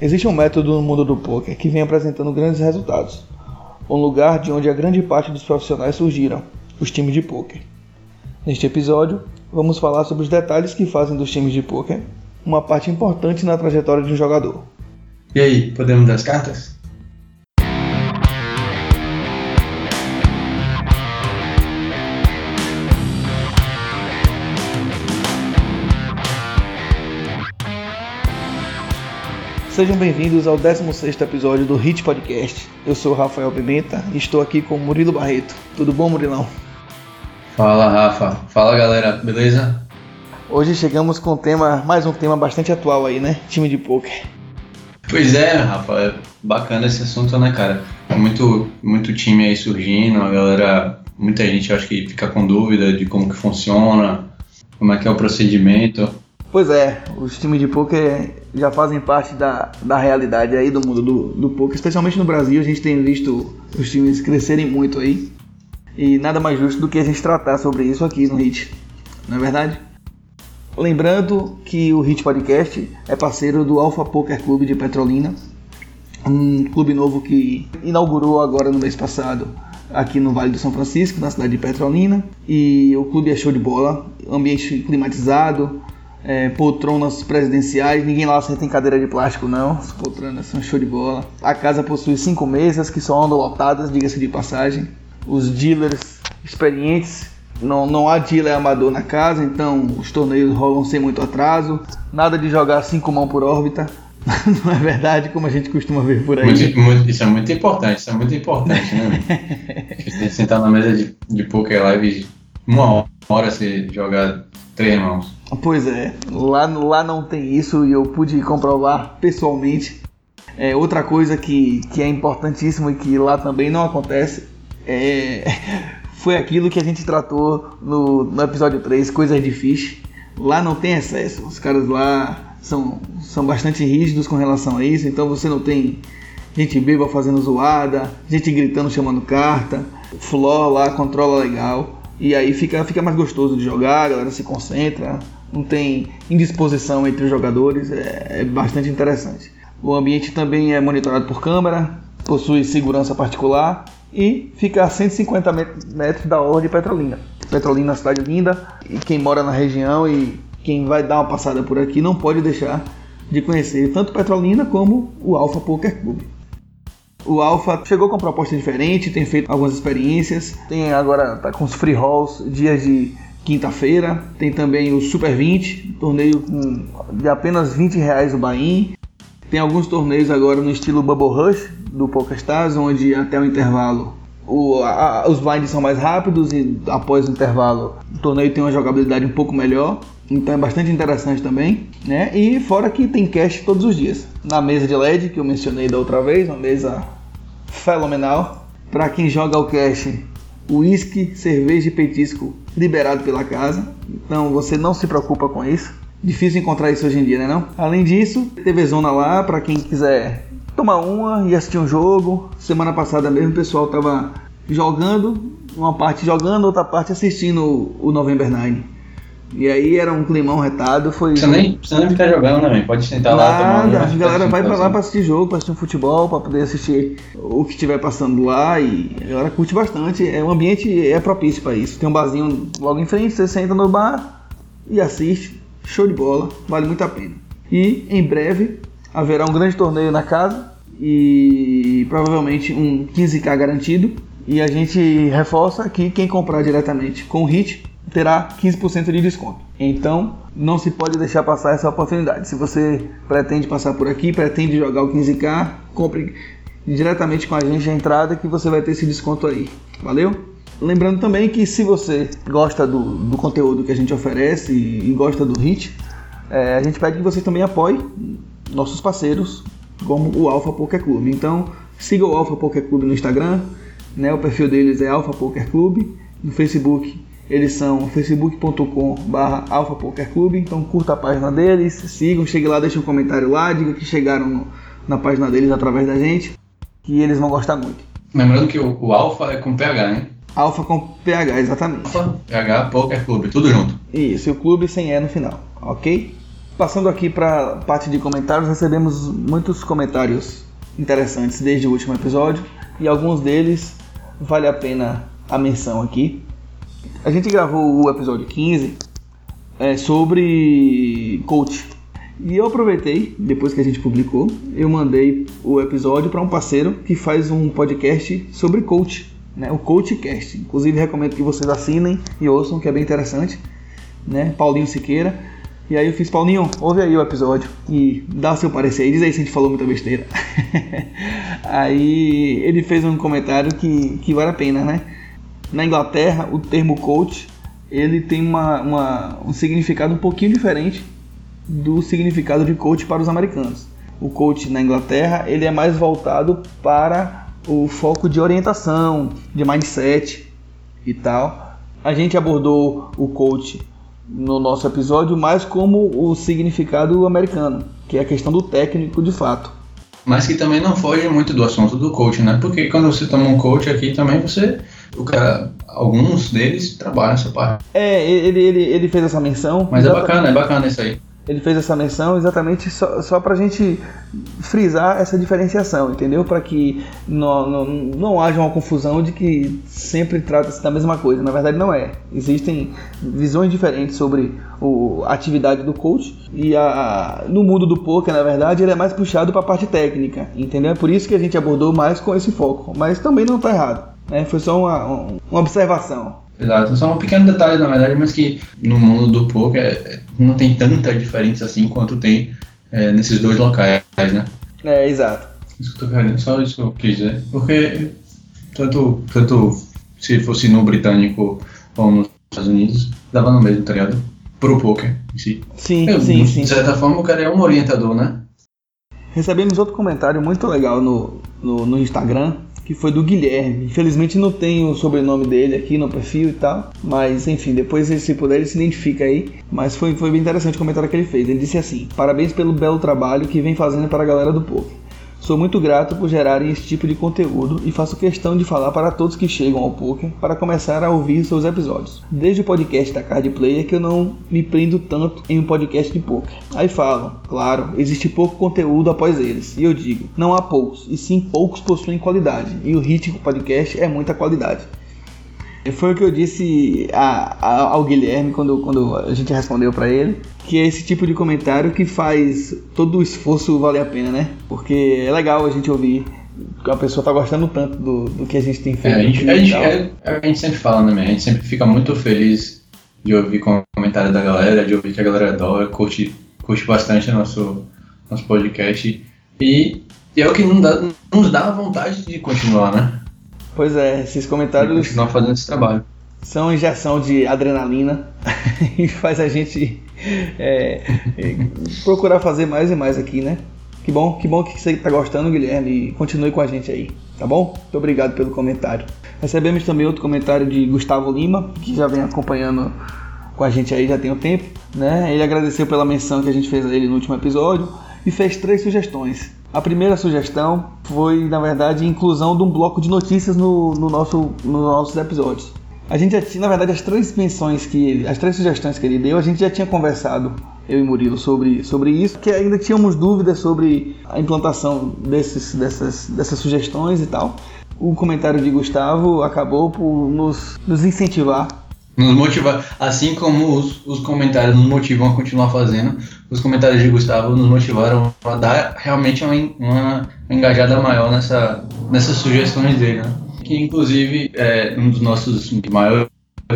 Existe um método no mundo do poker que vem apresentando grandes resultados. Um lugar de onde a grande parte dos profissionais surgiram, os times de poker. Neste episódio, vamos falar sobre os detalhes que fazem dos times de poker uma parte importante na trajetória de um jogador. E aí, podemos dar as cartas? Sejam bem-vindos ao 16º episódio do Hit Podcast. Eu sou o Rafael Pimenta e estou aqui com o Murilo Barreto. Tudo bom, Murilão? Fala, Rafa. Fala, galera. Beleza? Hoje chegamos com um tema, mais um tema bastante atual aí, né? Time de poker. Pois é, Rafa. É bacana esse assunto, né, cara? Muito, muito time aí surgindo, a galera, muita gente acho que fica com dúvida de como que funciona, como é que é o procedimento. Pois é, os times de poker já fazem parte da, da realidade aí do mundo do, do poker, especialmente no Brasil. A gente tem visto os times crescerem muito aí. E nada mais justo do que a gente tratar sobre isso aqui no HIT, não é verdade? Lembrando que o HIT Podcast é parceiro do Alpha Poker Clube de Petrolina, um clube novo que inaugurou agora no mês passado aqui no Vale do São Francisco, na cidade de Petrolina. E o clube é show de bola, ambiente climatizado, é, poltronas presidenciais, ninguém lá senta em cadeira de plástico não, as poltronas são show de bola. A casa possui cinco mesas que só andam lotadas, diga-se de passagem. Os dealers experientes, não, não há dealer amador na casa, então os torneios rolam sem muito atraso. Nada de jogar cinco mãos por órbita, não é verdade como a gente costuma ver por aí. Muito, muito, isso é muito importante, isso é muito importante, né? Sentar na mesa de, de poker live uma hora você jogar três mãos. Pois é, lá, lá não tem isso e eu pude comprovar pessoalmente. É, outra coisa que, que é importantíssimo e que lá também não acontece é, foi aquilo que a gente tratou no, no episódio 3, coisas de fish. Lá não tem excesso, os caras lá são, são bastante rígidos com relação a isso, então você não tem gente beba fazendo zoada, gente gritando chamando carta, floor lá controla legal. E aí fica, fica mais gostoso de jogar, a galera se concentra, não tem indisposição entre os jogadores, é, é bastante interessante. O ambiente também é monitorado por câmera, possui segurança particular e fica a 150 metros da orla de Petrolina. Petrolina é uma cidade linda e quem mora na região e quem vai dar uma passada por aqui não pode deixar de conhecer tanto Petrolina como o Alpha Poker Club. O Alpha chegou com uma proposta diferente, tem feito algumas experiências, tem agora tá com os free rolls, dias de quinta-feira. Tem também o Super 20, torneio com, de apenas 20 reais o buy Tem alguns torneios agora no estilo Bubble Rush do PokerStars, onde até o intervalo o, a, os blinds são mais rápidos e após o intervalo o torneio tem uma jogabilidade um pouco melhor. Então é bastante interessante também, né? E fora que tem cash todos os dias. Na mesa de LED que eu mencionei da outra vez, uma mesa fenomenal. Para quem joga o cash uísque, cerveja e petisco liberado pela casa. Então você não se preocupa com isso. Difícil encontrar isso hoje em dia, né não? Além disso, TV Zona lá para quem quiser tomar uma e assistir um jogo. Semana passada mesmo o pessoal tava jogando, uma parte jogando, outra parte assistindo o November Nine. E aí era um climão retado, foi. Precisa nem, precisa nem ficar jogando, né? Pode sentar Nada, lá, tomar A galera vai pra lá pra assistir jogo, pra assistir um futebol, pra poder assistir o que estiver passando lá e a galera curte bastante. É, o ambiente é propício para isso. Tem um barzinho logo em frente, você senta no bar e assiste. Show de bola, vale muito a pena. E em breve haverá um grande torneio na casa e provavelmente um 15k garantido. E a gente reforça aqui quem comprar diretamente com o HIT terá 15% de desconto. Então, não se pode deixar passar essa oportunidade. Se você pretende passar por aqui, pretende jogar o 15K, compre diretamente com a gente a entrada que você vai ter esse desconto aí. Valeu? Lembrando também que se você gosta do, do conteúdo que a gente oferece e, e gosta do HIT, é, a gente pede que você também apoie nossos parceiros, como o Alpha Poker Club. Então, siga o Alpha Poker Club no Instagram, né, o perfil deles é Alpha Poker Club, no Facebook eles são facebook.com.br alfapokerclub, então curta a página deles, sigam, chegue lá, deixe um comentário lá, diga que chegaram no, na página deles através da gente, que eles vão gostar muito. Lembrando que o, o Alfa é com PH, né? Alfa com PH, exatamente. Alfa, PH, Poker Club, tudo junto. Isso, e o clube sem E no final, ok? Passando aqui para a parte de comentários, recebemos muitos comentários interessantes desde o último episódio e alguns deles vale a pena a menção aqui. A gente gravou o episódio 15 é, sobre coach. E eu aproveitei, depois que a gente publicou, eu mandei o episódio para um parceiro que faz um podcast sobre coach, né? o Coachcast. Inclusive recomendo que vocês assinem e ouçam, que é bem interessante. Né? Paulinho Siqueira. E aí eu fiz, Paulinho, ouve aí o episódio e dá seu parecer diz aí se a gente falou muita besteira. aí ele fez um comentário que, que vale a pena, né? Na Inglaterra, o termo coach ele tem uma, uma, um significado um pouquinho diferente do significado de coach para os americanos. O coach na Inglaterra ele é mais voltado para o foco de orientação, de mindset e tal. A gente abordou o coach no nosso episódio mais como o significado americano, que é a questão do técnico de fato. Mas que também não foge muito do assunto do coach, né? Porque quando você toma um coach aqui também você o cara, alguns deles trabalham essa parte. É, ele, ele, ele fez essa menção. Mas é bacana, é bacana isso aí ele fez essa menção exatamente só, só para a gente frisar essa diferenciação, entendeu? Para que não, não, não haja uma confusão de que sempre trata-se da mesma coisa. Na verdade, não é. Existem visões diferentes sobre o, a atividade do coach e a, no mundo do poker, na verdade, ele é mais puxado para a parte técnica, entendeu? É por isso que a gente abordou mais com esse foco. Mas também não está errado. Né? Foi só uma, uma observação. Exato, só um pequeno detalhe na verdade, mas que no mundo do poker é, não tem tanta diferença assim quanto tem é, nesses dois locais, né? É, exato. Isso que eu tô querendo, só isso que eu quis dizer. Porque tanto, tanto se fosse no britânico ou nos Estados Unidos, dava no mesmo, tá ligado? Pro poker em si. Sim, eu, sim, sim. De certa forma, o cara é um orientador, né? Recebemos outro comentário muito legal no, no, no Instagram que foi do Guilherme. Infelizmente não tem o sobrenome dele aqui no perfil e tal, mas enfim, depois se puder ele se identifica aí. Mas foi, foi bem interessante o comentário que ele fez. Ele disse assim: Parabéns pelo belo trabalho que vem fazendo para a galera do povo. Sou muito grato por gerarem esse tipo de conteúdo e faço questão de falar para todos que chegam ao poker para começar a ouvir seus episódios. Desde o podcast da Card Player que eu não me prendo tanto em um podcast de poker. Aí falam, claro, existe pouco conteúdo após eles. E eu digo, não há poucos, e sim poucos possuem qualidade. E o ritmo podcast é muita qualidade. Foi o que eu disse a, a, ao Guilherme quando, quando a gente respondeu para ele, que é esse tipo de comentário que faz todo o esforço valer a pena, né? Porque é legal a gente ouvir que a pessoa tá gostando tanto do, do que a gente tem feito. É, a, gente, a, gente, é, a gente sempre fala, né? A gente sempre fica muito feliz de ouvir comentário da galera, de ouvir que a galera adora, curte, curte bastante nosso, nosso podcast. E, e é o que nos dá, nos dá vontade de continuar, né? Pois é, esses comentários. Continuar fazendo esse trabalho. São injeção de adrenalina e faz a gente é, procurar fazer mais e mais aqui, né? Que bom, que bom que você está gostando, Guilherme, e continue com a gente aí, tá bom? Muito obrigado pelo comentário. Recebemos também outro comentário de Gustavo Lima, que já vem acompanhando com a gente aí já tem um tempo, né? Ele agradeceu pela menção que a gente fez a ele no último episódio e fez três sugestões. A primeira sugestão foi, na verdade, a inclusão de um bloco de notícias no, no nosso, nos nossos episódios. A gente já tinha, na verdade, as três menções que ele, as três sugestões que ele deu, a gente já tinha conversado, eu e Murilo, sobre, sobre isso, que ainda tínhamos dúvidas sobre a implantação desses, dessas, dessas sugestões e tal. O comentário de Gustavo acabou por nos, nos incentivar nos motivar, assim como os, os comentários nos motivam a continuar fazendo, os comentários de Gustavo nos motivaram a dar realmente uma, uma engajada maior nessa, nessas sugestões dele, né? Que inclusive é, um dos nossos maiores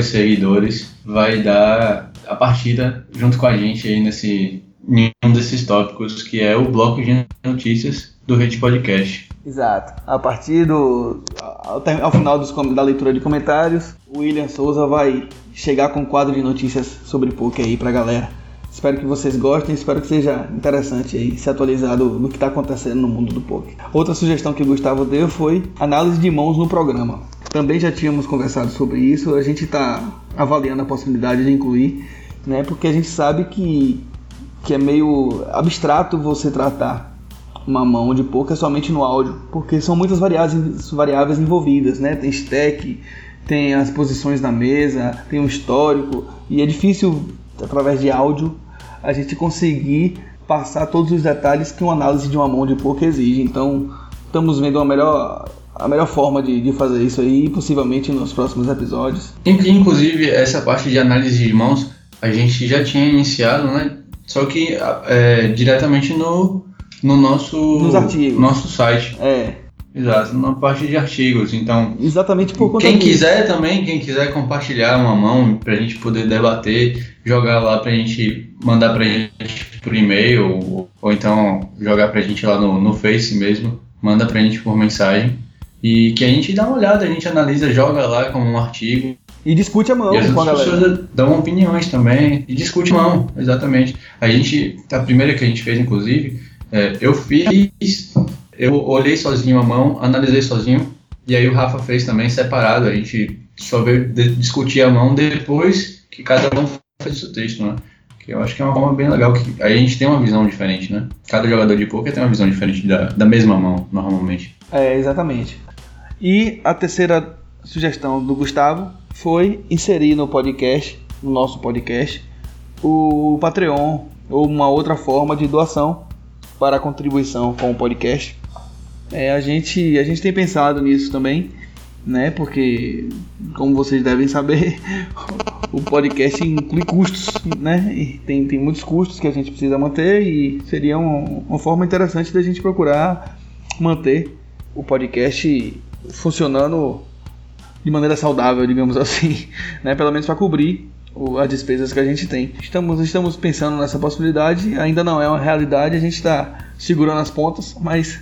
seguidores vai dar a partida junto com a gente aí nesse em um desses tópicos, que é o bloco de notícias do Rede Podcast. Exato. A partir do. Ao, ao final dos, da leitura de comentários, o William Souza vai chegar com um quadro de notícias sobre poker aí pra galera. Espero que vocês gostem, espero que seja interessante aí se atualizar do, que está acontecendo no mundo do poker. Outra sugestão que o Gustavo deu foi análise de mãos no programa. Também já tínhamos conversado sobre isso, a gente está avaliando a possibilidade de incluir, né? Porque a gente sabe que, que é meio abstrato você tratar uma mão de poker somente no áudio, porque são muitas variáveis, variáveis envolvidas, né? Tem stack, tem as posições da mesa, tem um histórico, e é difícil, através de áudio, a gente conseguir passar todos os detalhes que uma análise de uma mão de poker exige. Então, estamos vendo a melhor, a melhor forma de, de fazer isso aí, possivelmente nos próximos episódios. Inclusive, essa parte de análise de mãos a gente já tinha iniciado, né? Só que é, diretamente no, no nosso, Nos artigos. nosso site. É, Exato, na parte de artigos. Então, exatamente por conta quem disso. quiser também, quem quiser compartilhar uma mão pra gente poder debater, jogar lá pra gente mandar pra gente por e-mail, ou, ou então jogar pra gente lá no, no Face mesmo, manda pra gente por mensagem. E que a gente dá uma olhada, a gente analisa, joga lá como um artigo. E discute a mão e as com a galera. pessoas dão opiniões também. E discute mão, exatamente. A gente, a primeira que a gente fez, inclusive, é, eu fiz, eu olhei sozinho a mão, analisei sozinho, e aí o Rafa fez também separado. A gente só veio discutir a mão depois que cada um fez o texto, né? Que eu acho que é uma forma bem legal, que aí a gente tem uma visão diferente, né? Cada jogador de poker tem uma visão diferente da, da mesma mão, normalmente. É, exatamente. E a terceira sugestão do Gustavo foi inserir no podcast, no nosso podcast, o Patreon ou uma outra forma de doação para contribuição com o podcast. É, a, gente, a gente tem pensado nisso também, né? Porque, como vocês devem saber, o podcast inclui custos, né? E tem, tem muitos custos que a gente precisa manter e seria um- uma forma interessante da gente procurar manter o podcast funcionando de maneira saudável, digamos assim, né? Pelo menos para cobrir as despesas que a gente tem. Estamos, estamos pensando nessa possibilidade, ainda não é uma realidade, a gente está segurando as pontas, mas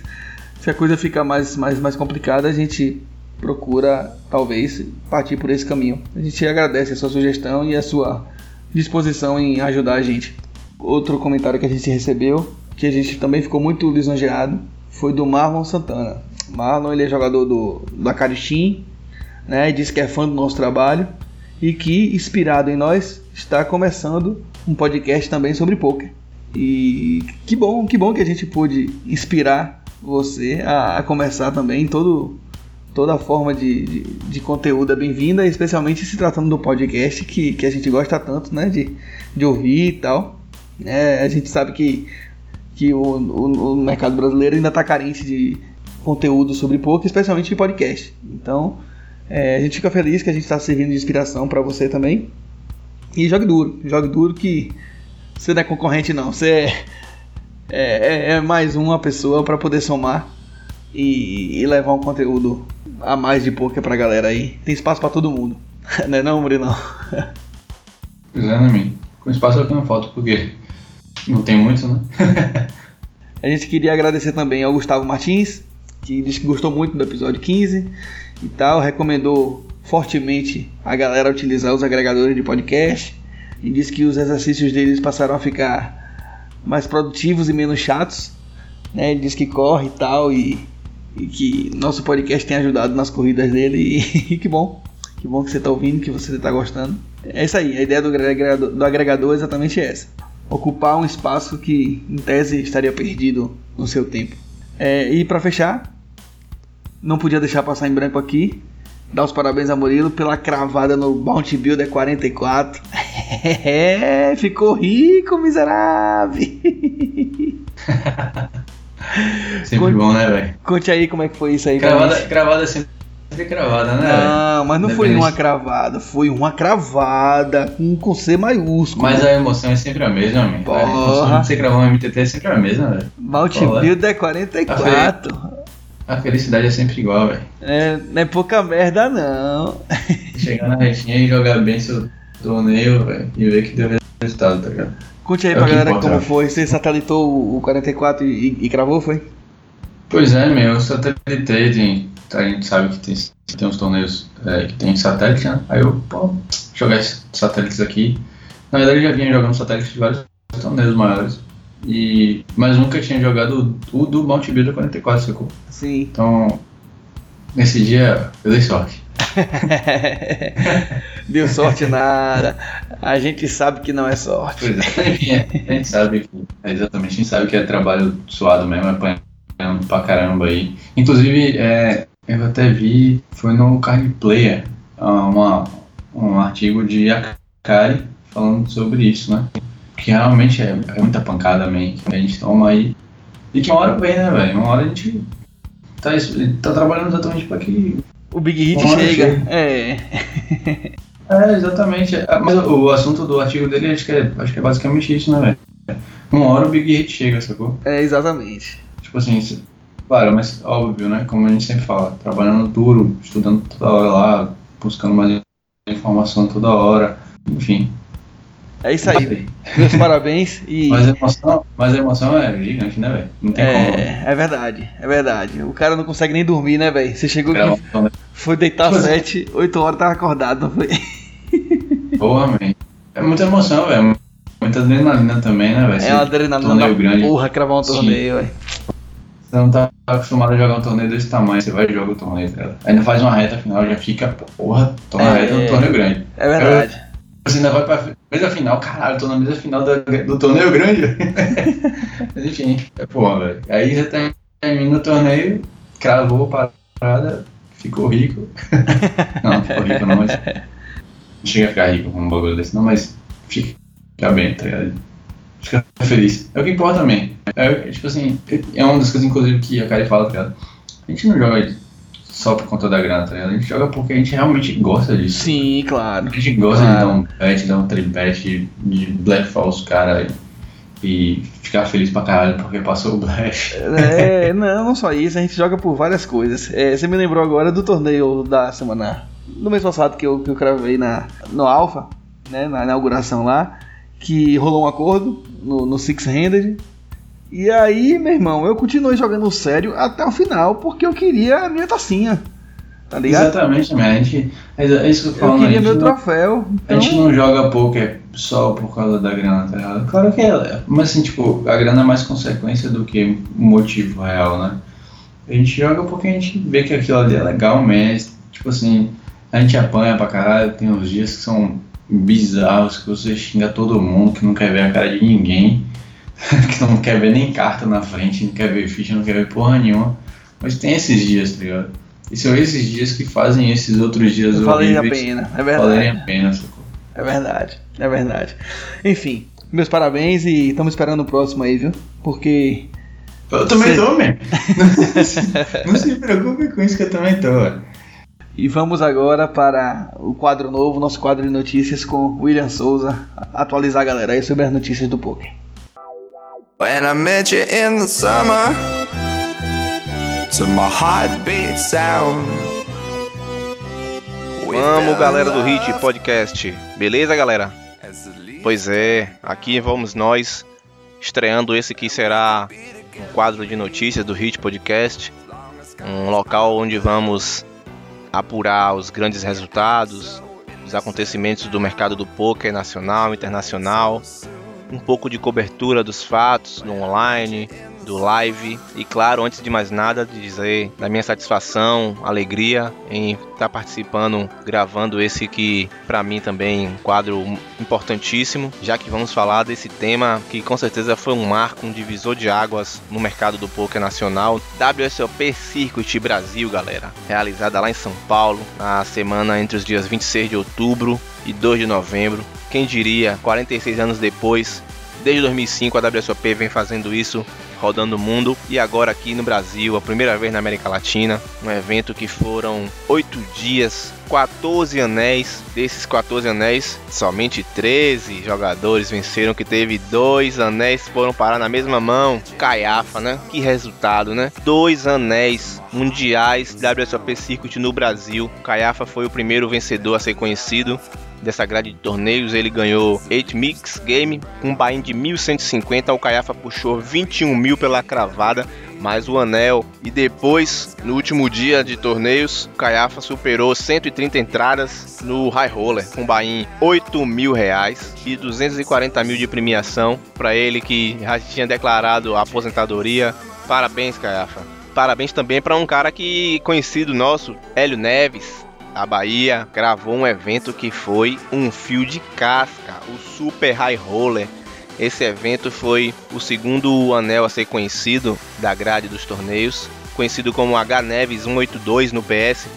se a coisa ficar mais, mais, mais complicada, a gente procura talvez partir por esse caminho. A gente agradece a sua sugestão e a sua disposição em ajudar a gente. Outro comentário que a gente recebeu, que a gente também ficou muito lisonjeado, foi do Marlon Santana. Marlon ele é jogador do, da Carixim, né? Disse que é fã do nosso trabalho e que, inspirado em nós, está começando um podcast também sobre poker. E que bom, que bom que a gente pôde inspirar você a, a começar também todo toda forma de, de, de conteúdo é bem-vinda, especialmente se tratando do podcast que, que a gente gosta tanto, né, de, de ouvir e tal. É, a gente sabe que, que o, o, o mercado brasileiro ainda está carente de conteúdo sobre poker, especialmente de podcast. Então, é, a gente fica feliz que a gente está servindo de inspiração para você também. E jogue duro, jogue duro que você não é concorrente não, você é, é, é mais uma pessoa para poder somar e, e levar um conteúdo a mais de poker pra galera aí. Tem espaço pra todo mundo. não é não, Murilão? Pois é, né, mim? Com espaço eu tenho foto, porque não tem muito, né? A gente queria agradecer também ao Gustavo Martins, que disse que gostou muito do episódio 15 e tal, recomendou fortemente a galera utilizar os agregadores de podcast e disse que os exercícios deles passaram a ficar mais produtivos e menos chatos. Né? Ele disse que corre e tal e, e que nosso podcast tem ajudado nas corridas dele e, que bom. Que bom que você está ouvindo, que você está gostando. É isso aí, a ideia do agregador, do agregador é exatamente essa. Ocupar um espaço que, em tese, estaria perdido no seu tempo. É, e para fechar, não podia deixar passar em branco aqui. Dar os parabéns a Murilo pela cravada no Bounty Builder 44. É, ficou rico, miserável. Sempre Conte- bom, né, velho? Conte aí como é que foi isso aí. Cravada, cravada é sempre cravada, né? Não, mas não foi Independente. uma cravada, foi uma cravada com, com C maiúsculo. Mas a emoção é sempre a mesma, amigo. Porra. A emoção de você gravar um MTT é sempre a mesma, velho. Qual é? Builder 44. A felicidade é sempre igual, velho. É, não é pouca merda, não. Chegar na retinha e jogar bem seu torneio, velho, e ver que deu resultado, tá ligado? Conte aí É pra galera importa, como né? foi. Você satelitou o o 44 e, e, e cravou, foi? Pois é, meu, eu satelitei, tem, a gente sabe que tem, tem uns torneios é, que tem satélite, né? Aí eu, pô, jogar esses satélites aqui. Na verdade, eu já vinha jogando satélite de vários torneios maiores. E, mas nunca tinha jogado o do Mount Builder 44, sacou? Sim. Então, nesse dia, eu dei sorte. Deu sorte nada. A gente sabe que não é sorte. Pois é, a gente sabe que, é, exatamente, a gente sabe que é trabalho suado mesmo, é apanhando pra caramba aí. Inclusive, é, eu até vi, foi no Card Player, ah, uma, um artigo de Akari falando sobre isso, né? que realmente é, é muita pancada, man, que a gente toma aí. E que uma hora vem, né, velho? Uma hora a gente tá, tá trabalhando exatamente pra que. O Big Hit chega. É. É, exatamente. É, mas o assunto do artigo dele acho que é, acho que é basicamente isso, né, velho? Uma hora o Big Hit chega, sacou? É, exatamente. Tipo assim, claro, mas óbvio, né? Como a gente sempre fala, trabalhando duro, estudando toda hora lá, buscando mais informação toda hora, enfim. É isso aí. Meus parabéns e. Mas a emoção, mas a emoção é gigante, né, velho? Não tem é, como. É verdade, é verdade. O cara não consegue nem dormir, né, velho? Você chegou aqui. Foi deitar às 7, 8 horas tava acordado, não foi? Porra, man. É muita emoção, velho. Muita adrenalina também, né, velho? É uma adrenalina torneio grande. porra cravar um torneio, velho. Você não tá acostumado a jogar um torneio desse tamanho, você vai e joga o torneio, cara. Ainda faz uma reta final, já fica, porra, tô na é, reta do torneio grande. É verdade. Você ainda vai pra mesa final, caralho, tô na mesa final do, do torneio grande. Mas enfim, é porra, velho. Aí você termina o torneio, cravou a parada, ficou rico. não, ficou rico não, mas. Não chega a ficar rico com um bagulho desse, não, mas fica bem, tá ligado? Fica feliz. É o que importa também. É, tipo assim, é uma das coisas, inclusive, que a Kari fala, tá ligado? A gente não joga só por conta da grana, tá ligado? A gente joga porque a gente realmente gosta disso. Sim, claro. A gente gosta claro. de dar um bet, dar um tribet, de Black Falls, cara, e ficar feliz pra caralho porque passou o Black. É, não, não só isso, a gente joga por várias coisas. É, você me lembrou agora do torneio da semana. Do mês passado que eu, que eu cravei na, no Alpha, né, na inauguração lá, que rolou um acordo no, no Six Handed e aí, meu irmão, eu continuei jogando sério até o final, porque eu queria a minha tacinha. Tá ligado? Exatamente, man. A gente, é, isso que eu falo. Eu queria meu não, troféu. Então... A gente então- não joga poker só por causa da grana, tá ligado? Claro que é, mas assim, tipo, a grana é mais consequência do que motivo real, né? A gente joga porque a gente vê que aquilo ali é legal mesmo. Tipo assim, a gente apanha pra caralho, tem uns dias que são bizarros, que você xinga todo mundo, que não quer ver a cara de ninguém. que não quer ver nem carta na frente, não quer ver ficha, não quer ver porra nenhuma. Mas tem esses dias, tá ligado? E são esses dias que fazem esses outros dias Valem a pena, é verdade. Valem a pena, socorro. É verdade, é verdade. Enfim, meus parabéns e estamos esperando o próximo aí, viu? Porque. Eu também Cê... tô, mesmo. não se preocupe com isso que eu também tô. E vamos agora para o quadro novo, nosso quadro de notícias com William Souza, atualizar a galera aí sobre as notícias do poker. When I met you in the summer To my heartbeat sound Vamos galera do Hit Podcast, beleza galera? Pois é, aqui vamos nós estreando esse que será um quadro de notícias do Hit Podcast, um local onde vamos apurar os grandes resultados, os acontecimentos do mercado do poker nacional, internacional, um pouco de cobertura dos fatos no online, do live. E claro, antes de mais nada, de dizer da minha satisfação, alegria em estar participando, gravando esse que para mim também um quadro importantíssimo, já que vamos falar desse tema que com certeza foi um marco, um divisor de águas no mercado do poker nacional, WSOP Circuit Brasil, galera, realizada lá em São Paulo na semana entre os dias 26 de outubro e 2 de novembro. Quem diria, 46 anos depois, desde 2005 a WSOP vem fazendo isso, rodando o mundo. E agora aqui no Brasil, a primeira vez na América Latina, um evento que foram 8 dias, 14 anéis, desses 14 anéis, somente 13 jogadores venceram, que teve dois anéis foram parar na mesma mão, caiafa, né? Que resultado, né? Dois anéis mundiais WSOP Circuit no Brasil, Caiafa foi o primeiro vencedor a ser conhecido, dessa grade de torneios. Ele ganhou 8 Mix Game com um buy de 1.150. O Caiafa puxou 21 mil pela cravada, mais o anel. E depois, no último dia de torneios, o Caiafa superou 130 entradas no High Roller com buy 8 mil reais e 240 mil de premiação para ele que já tinha declarado a aposentadoria. Parabéns, Caiafa. Parabéns também para um cara que conhecido nosso, Hélio Neves, a Bahia gravou um evento que foi um fio de casca, o Super High Roller. Esse evento foi o segundo anel a ser conhecido da grade dos torneios, conhecido como H Neves 182 no PS,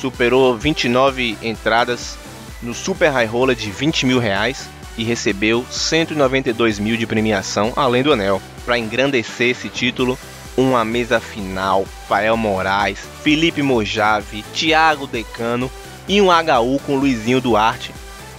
superou 29 entradas no Super High Roller de 20 mil reais e recebeu 192 mil de premiação, além do anel. Para engrandecer esse título, uma mesa final, Fael Moraes, Felipe Mojave, Thiago Decano e um HU com Luizinho Duarte.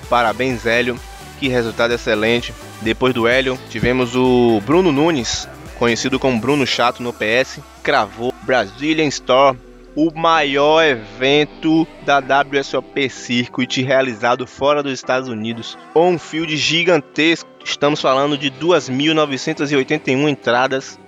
Parabéns, Hélio, que resultado excelente. Depois do Hélio, tivemos o Bruno Nunes, conhecido como Bruno Chato no PS, cravou Brazilian Store, o maior evento da WSOP Circuit realizado fora dos Estados Unidos. Um field gigantesco, estamos falando de 2.981 entradas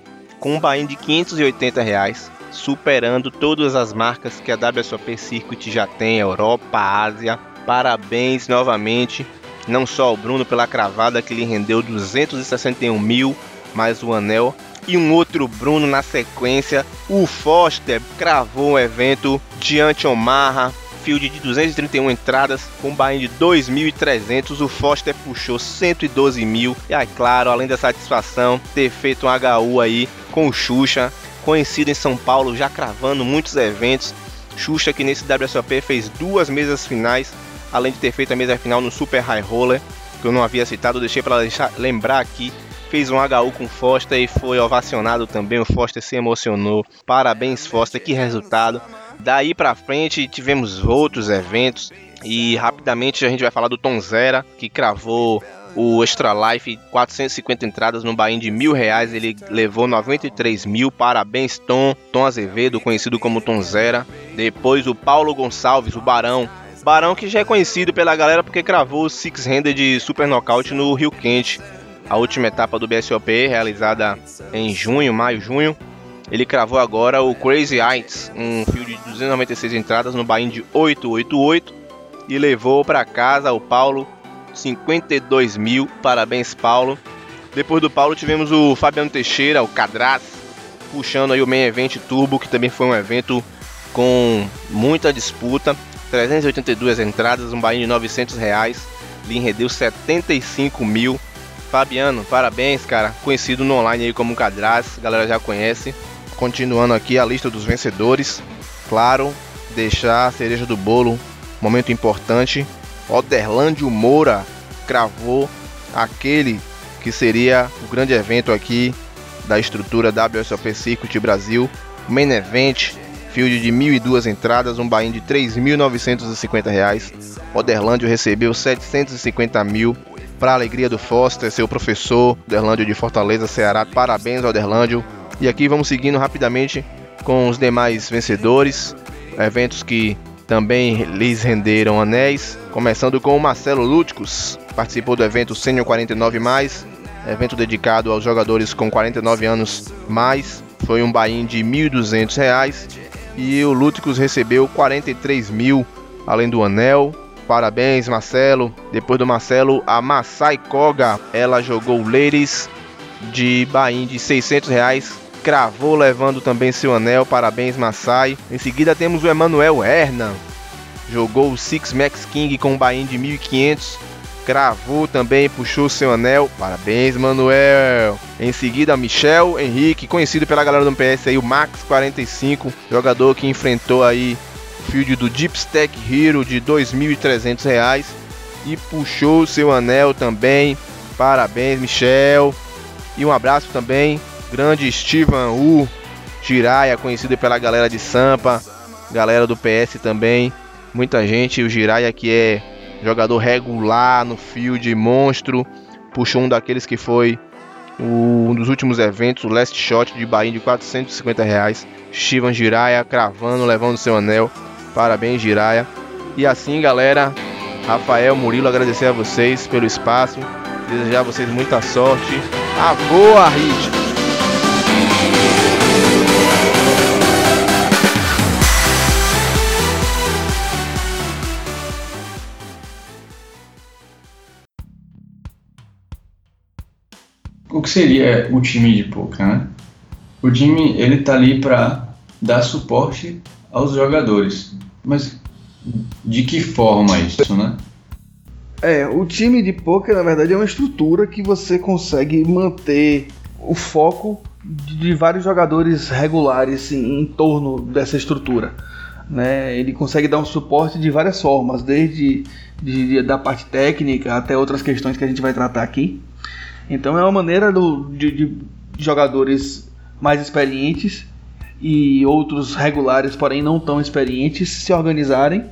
com um buy de 580 reais, superando todas as marcas que a WSOP Circuit já tem, Europa, Ásia. Parabéns novamente, não só ao Bruno pela cravada que lhe rendeu 261 mil, mais o anel e um outro Bruno na sequência. O Foster cravou o evento diante Omarra, de 231 entradas com buy de 2.300. O Foster puxou 112 mil. E aí, claro, além da satisfação, ter feito um HU aí com o Xuxa, conhecido em São Paulo, já cravando muitos eventos. Xuxa que nesse WSOP fez duas mesas finais, além de ter feito a mesa final no Super High Roller, que eu não havia citado, deixei para lembrar aqui fez um HU com Foster e foi ovacionado também. O Foster se emocionou. Parabéns, Foster, que resultado. Daí para frente tivemos outros eventos. E rapidamente a gente vai falar do Tom Zera, que cravou o Extra Life, 450 entradas no bain de mil reais, ele levou 93 mil, parabéns Tom, Tom Azevedo, conhecido como Tom Zera. Depois o Paulo Gonçalves, o Barão, Barão que já é conhecido pela galera porque cravou o Six Handed de Super Knockout no Rio Quente. A última etapa do BSOP, realizada em junho, maio, junho. Ele cravou agora o Crazy Heights, um fio de 296 entradas no bain de 888 e levou para casa o Paulo 52 mil. Parabéns, Paulo. Depois do Paulo tivemos o Fabiano Teixeira, o Cadraz, puxando aí o Main Event Turbo, que também foi um evento com muita disputa. 382 entradas, um bain de 900 reais. Lhe rendeu 75 mil. Fabiano, parabéns, cara. Conhecido no online aí como Cadraz, galera já conhece. Continuando aqui a lista dos vencedores. Claro, deixar a cereja do bolo, momento importante. Oderlândio Moura cravou aquele que seria o grande evento aqui da estrutura WSOP Circuit Brasil. Main Event, field de 1.002 entradas, um buy de R$ 3.950. Oderlândio recebeu 750 mil para a alegria do Foster, seu professor, Derlândio de Fortaleza, Ceará. Parabéns ao Derlândio. E aqui vamos seguindo rapidamente com os demais vencedores, eventos que também lhes renderam anéis, começando com o Marcelo Lúticos, participou do evento Senior 49 mais, evento dedicado aos jogadores com 49 anos mais, foi um buy de R$ 1.200 e o Lúticos recebeu 43 mil, além do anel, Parabéns, Marcelo. Depois do Marcelo, a Masai Koga, ela jogou Ladies de Bahia de 600 reais. Cravou levando também seu anel. Parabéns, Masai. Em seguida temos o Emanuel Hernan. Jogou o Six Max King com um Bahia de 1500. Cravou também, puxou seu anel. Parabéns, Manuel. Em seguida, Michel Henrique, conhecido pela galera do PS aí, o Max 45, jogador que enfrentou aí field do Deep Stack Hero de R$ 2.300 e puxou seu anel também. Parabéns, Michel. E um abraço também, grande Steven U. Jiraya, conhecido pela galera de Sampa, galera do PS também. Muita gente, o Jiraya que é jogador regular no field, monstro. Puxou um daqueles que foi o, um dos últimos eventos, o Last Shot de Bahia de 450 reais. Steven Jiraya cravando, levando seu anel. Parabéns, Jiraya. E assim, galera, Rafael, Murilo, agradecer a vocês pelo espaço. Desejar a vocês muita sorte. A boa, Hit! O que seria o time de poker, né? O time ele tá ali para dar suporte aos jogadores. Mas de que forma isso, né? É, o time de poker na verdade é uma estrutura que você consegue manter o foco de vários jogadores regulares em, em torno dessa estrutura. Né? Ele consegue dar um suporte de várias formas, desde de, de, da parte técnica até outras questões que a gente vai tratar aqui. Então é uma maneira do, de, de jogadores mais experientes e outros regulares, porém não tão experientes, se organizarem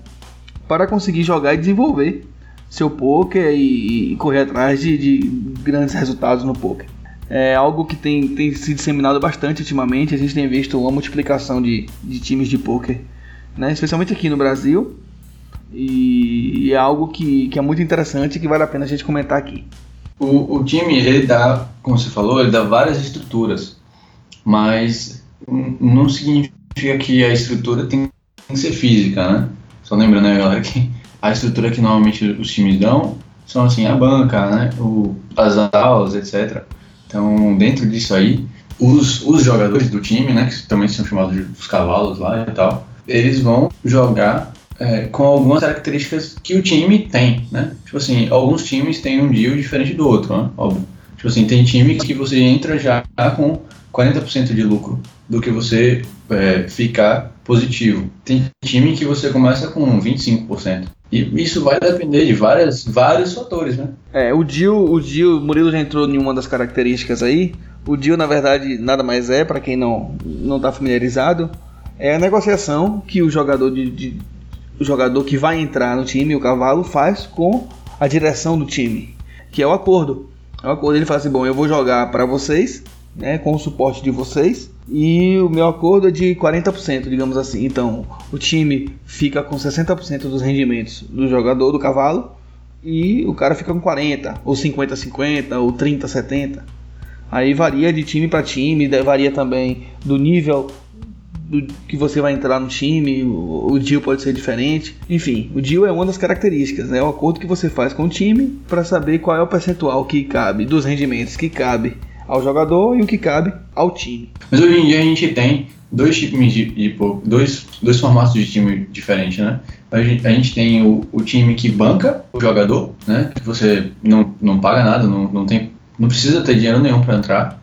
para conseguir jogar e desenvolver seu poker e, e correr atrás de, de, grandes resultados no poker. É algo que tem, tem se disseminado bastante ultimamente. A gente tem visto uma multiplicação de, de times de poker, né? especialmente aqui no Brasil. E, é algo que, que é muito interessante e que vale a pena a gente comentar aqui. O, o time, ele dá, como você falou, ele dá várias estruturas, mas não significa que a estrutura tem que ser física, né? Só lembrando aí, galera, que a estrutura que normalmente os times dão são assim a banca, né, o, as aulas, etc. Então, dentro disso aí, os, os jogadores do time, né, que também são chamados de os cavalos lá e tal, eles vão jogar é, com algumas características que o time tem, né? Tipo assim, alguns times têm um deal diferente do outro, né? Óbvio. Tipo assim, tem time que você entra já com 40% de lucro do que você é, ficar positivo. Tem time que você começa com 25%. E isso vai depender de várias, vários fatores, né? É, o Dio, o Dio, Murilo já entrou em uma das características aí. O Dio, na verdade, nada mais é, para quem não não está familiarizado, é a negociação que o jogador de, de, o jogador que vai entrar no time, o cavalo, faz com a direção do time, que é o acordo. É o acordo ele fala assim, bom, eu vou jogar para vocês, né, com o suporte de vocês, e o meu acordo é de 40%, digamos assim. Então, o time fica com 60% dos rendimentos do jogador, do cavalo, e o cara fica com 40, ou 50-50, ou 30-70. Aí varia de time para time, varia também do nível do que você vai entrar no time, o, o deal pode ser diferente. Enfim, o deal é uma das características, né? É o acordo que você faz com o time para saber qual é o percentual que cabe dos rendimentos que cabe ao jogador e o que cabe ao time. Mas hoje em dia a gente tem dois tipos de, de dois, dois formatos de time diferentes, né? A gente, a gente tem o, o, time que banca o jogador, né? Que você não, não paga nada, não, não, tem, não precisa ter dinheiro nenhum para entrar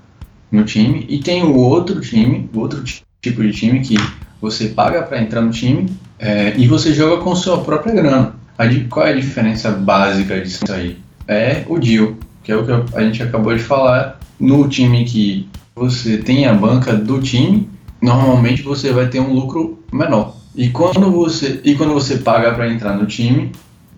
no time. E tem o outro time, o outro tipo de time que você paga para entrar no time é, e você joga com sua própria grana. A, qual é a diferença básica disso aí? É o deal, que é o que a gente acabou de falar no time que você tem a banca do time, normalmente você vai ter um lucro menor. E quando você, e quando você paga para entrar no time,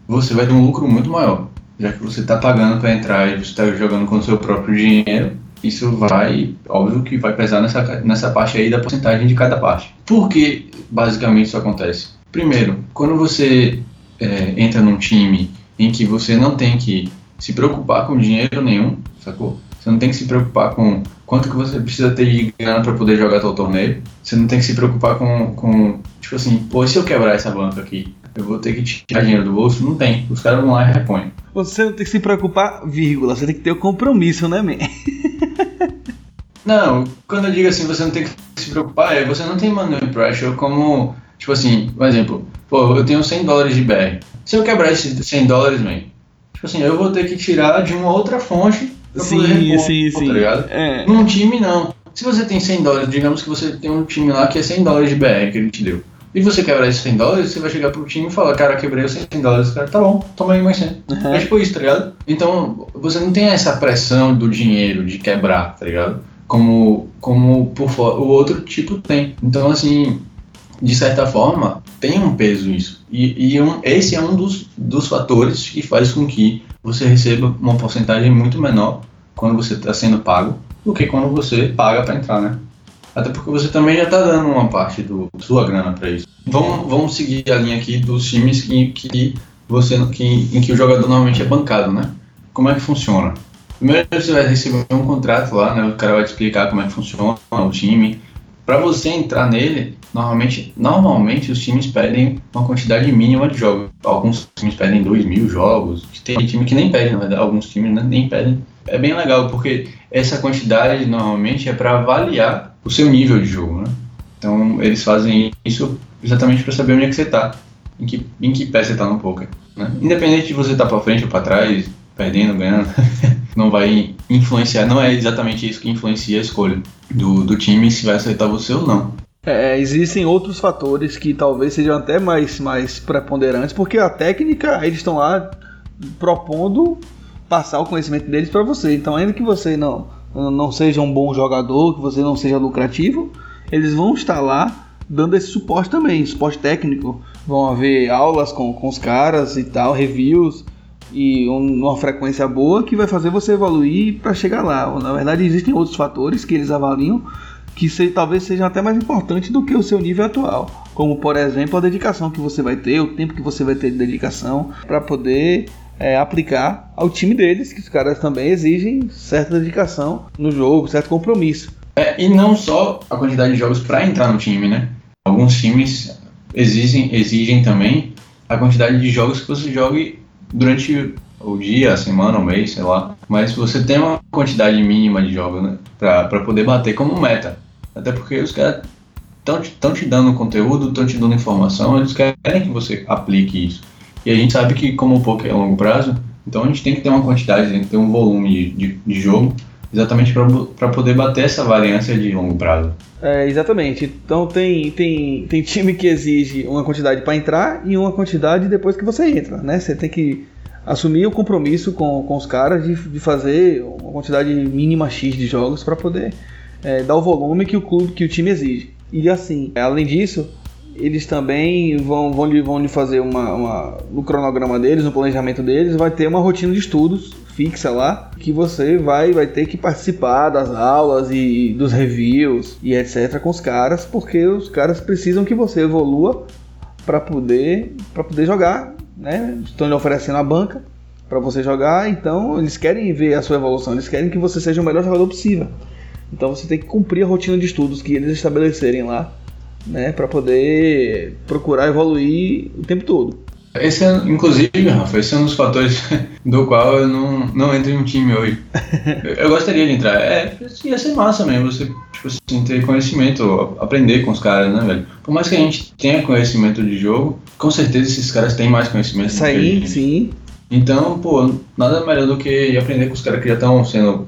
você vai ter um lucro muito maior, já que você está pagando para entrar e você está jogando com seu próprio dinheiro. Isso vai, óbvio que vai pesar nessa, nessa parte aí da porcentagem de cada parte. Por que basicamente isso acontece? Primeiro, quando você é, entra num time em que você não tem que se preocupar com dinheiro nenhum, sacou? Você não tem que se preocupar com quanto que você precisa ter de grana para poder jogar seu torneio. Você não tem que se preocupar com, com, tipo assim, pô, se eu quebrar essa banca aqui, eu vou ter que tirar dinheiro do bolso? Não tem. Os caras vão lá e repõem. Você não tem que se preocupar, vírgula. Você tem que ter o compromisso, né, man? não, quando eu digo assim, você não tem que se preocupar, é você não tem money pressure como, tipo assim, por exemplo, pô, eu tenho 100 dólares de BR. Se eu quebrar esses 100 dólares, man, tipo assim, eu vou ter que tirar de uma outra fonte sim, repor, sim, sim. Tá ligado? É. Num time, não. Se você tem 100 dólares, digamos que você tem um time lá que é 100 dólares de BR que ele te deu. E você quebrar esses 100 dólares, você vai chegar pro time e falar, cara, quebrei os 100 dólares. Cara, tá bom, toma aí mais 100. Uhum. É tipo isso, tá ligado? Então, você não tem essa pressão do dinheiro, de quebrar, tá ligado? Como, como por fora, o outro tipo tem. Então, assim, de certa forma, tem um peso isso. E, e um, esse é um dos, dos fatores que faz com que você receba uma porcentagem muito menor quando você está sendo pago do que quando você paga para entrar, né? Até porque você também já está dando uma parte da sua grana para isso. Vamos, vamos seguir a linha aqui dos times que, que você, que, em que o jogador normalmente é bancado, né? Como é que funciona? Primeiro você vai receber um contrato lá, né? O cara vai te explicar como é que funciona o time, para você entrar nele, normalmente, normalmente os times pedem uma quantidade mínima de jogos. Alguns times pedem 2 mil jogos, tem time que nem pede, na verdade, alguns times né, nem pedem. É bem legal, porque essa quantidade normalmente é para avaliar o seu nível de jogo, né? Então eles fazem isso exatamente para saber onde é que você está, em que, em que pé você está no poker. Né? Independente de você estar tá para frente ou para trás, perdendo, ganhando, não vai influenciar, não é exatamente isso que influencia a escolha do, do time se vai aceitar você ou não. É, existem outros fatores que talvez sejam até mais, mais preponderantes, porque a técnica, eles estão lá propondo passar o conhecimento deles para você. Então, ainda que você não, não seja um bom jogador, que você não seja lucrativo, eles vão estar lá dando esse suporte também, suporte técnico. Vão haver aulas com, com os caras e tal, reviews e um, uma frequência boa que vai fazer você evoluir para chegar lá. Na verdade, existem outros fatores que eles avaliam que se, talvez sejam até mais importantes do que o seu nível atual. Como, por exemplo, a dedicação que você vai ter, o tempo que você vai ter de dedicação para poder é, aplicar ao time deles, que os caras também exigem certa dedicação no jogo, certo compromisso. É, e não só a quantidade de jogos para entrar no time, né? Alguns times exigem, exigem também a quantidade de jogos que você jogue durante o dia, a semana, o mês, sei lá. Mas você tem uma quantidade mínima de jogos, né? Pra, pra poder bater como meta. Até porque os caras estão te dando conteúdo, estão te dando informação, eles querem que você aplique isso. E a gente sabe que como o poker é longo prazo, então a gente tem que ter uma quantidade, tem que ter um volume de, de jogo exatamente para poder bater essa variância de longo prazo. É, exatamente. Então tem, tem, tem time que exige uma quantidade para entrar e uma quantidade depois que você entra, né? Você tem que assumir o compromisso com, com os caras de, de fazer uma quantidade mínima X de jogos para poder é, dar o volume que o clube, que o time exige. E assim, além disso, eles também vão, vão, vão lhe fazer uma, uma, no cronograma deles, no planejamento deles, vai ter uma rotina de estudos fixa lá que você vai, vai ter que participar das aulas e dos reviews e etc com os caras, porque os caras precisam que você evolua para poder para poder jogar, né? Estão lhe oferecendo a banca para você jogar, então eles querem ver a sua evolução, eles querem que você seja o melhor jogador possível. Então você tem que cumprir a rotina de estudos que eles estabelecerem lá, né, para poder procurar evoluir o tempo todo. Esse é, inclusive, Rafa, esse é um dos fatores do qual eu não, não entro em um time hoje. Eu gostaria de entrar. É, ia ser massa mesmo, você, tipo assim, ter conhecimento, aprender com os caras, né, velho? Por mais que a gente tenha conhecimento de jogo, com certeza esses caras têm mais conhecimento. Isso aí, sim. Então, pô, nada melhor do que aprender com os caras que já estão sendo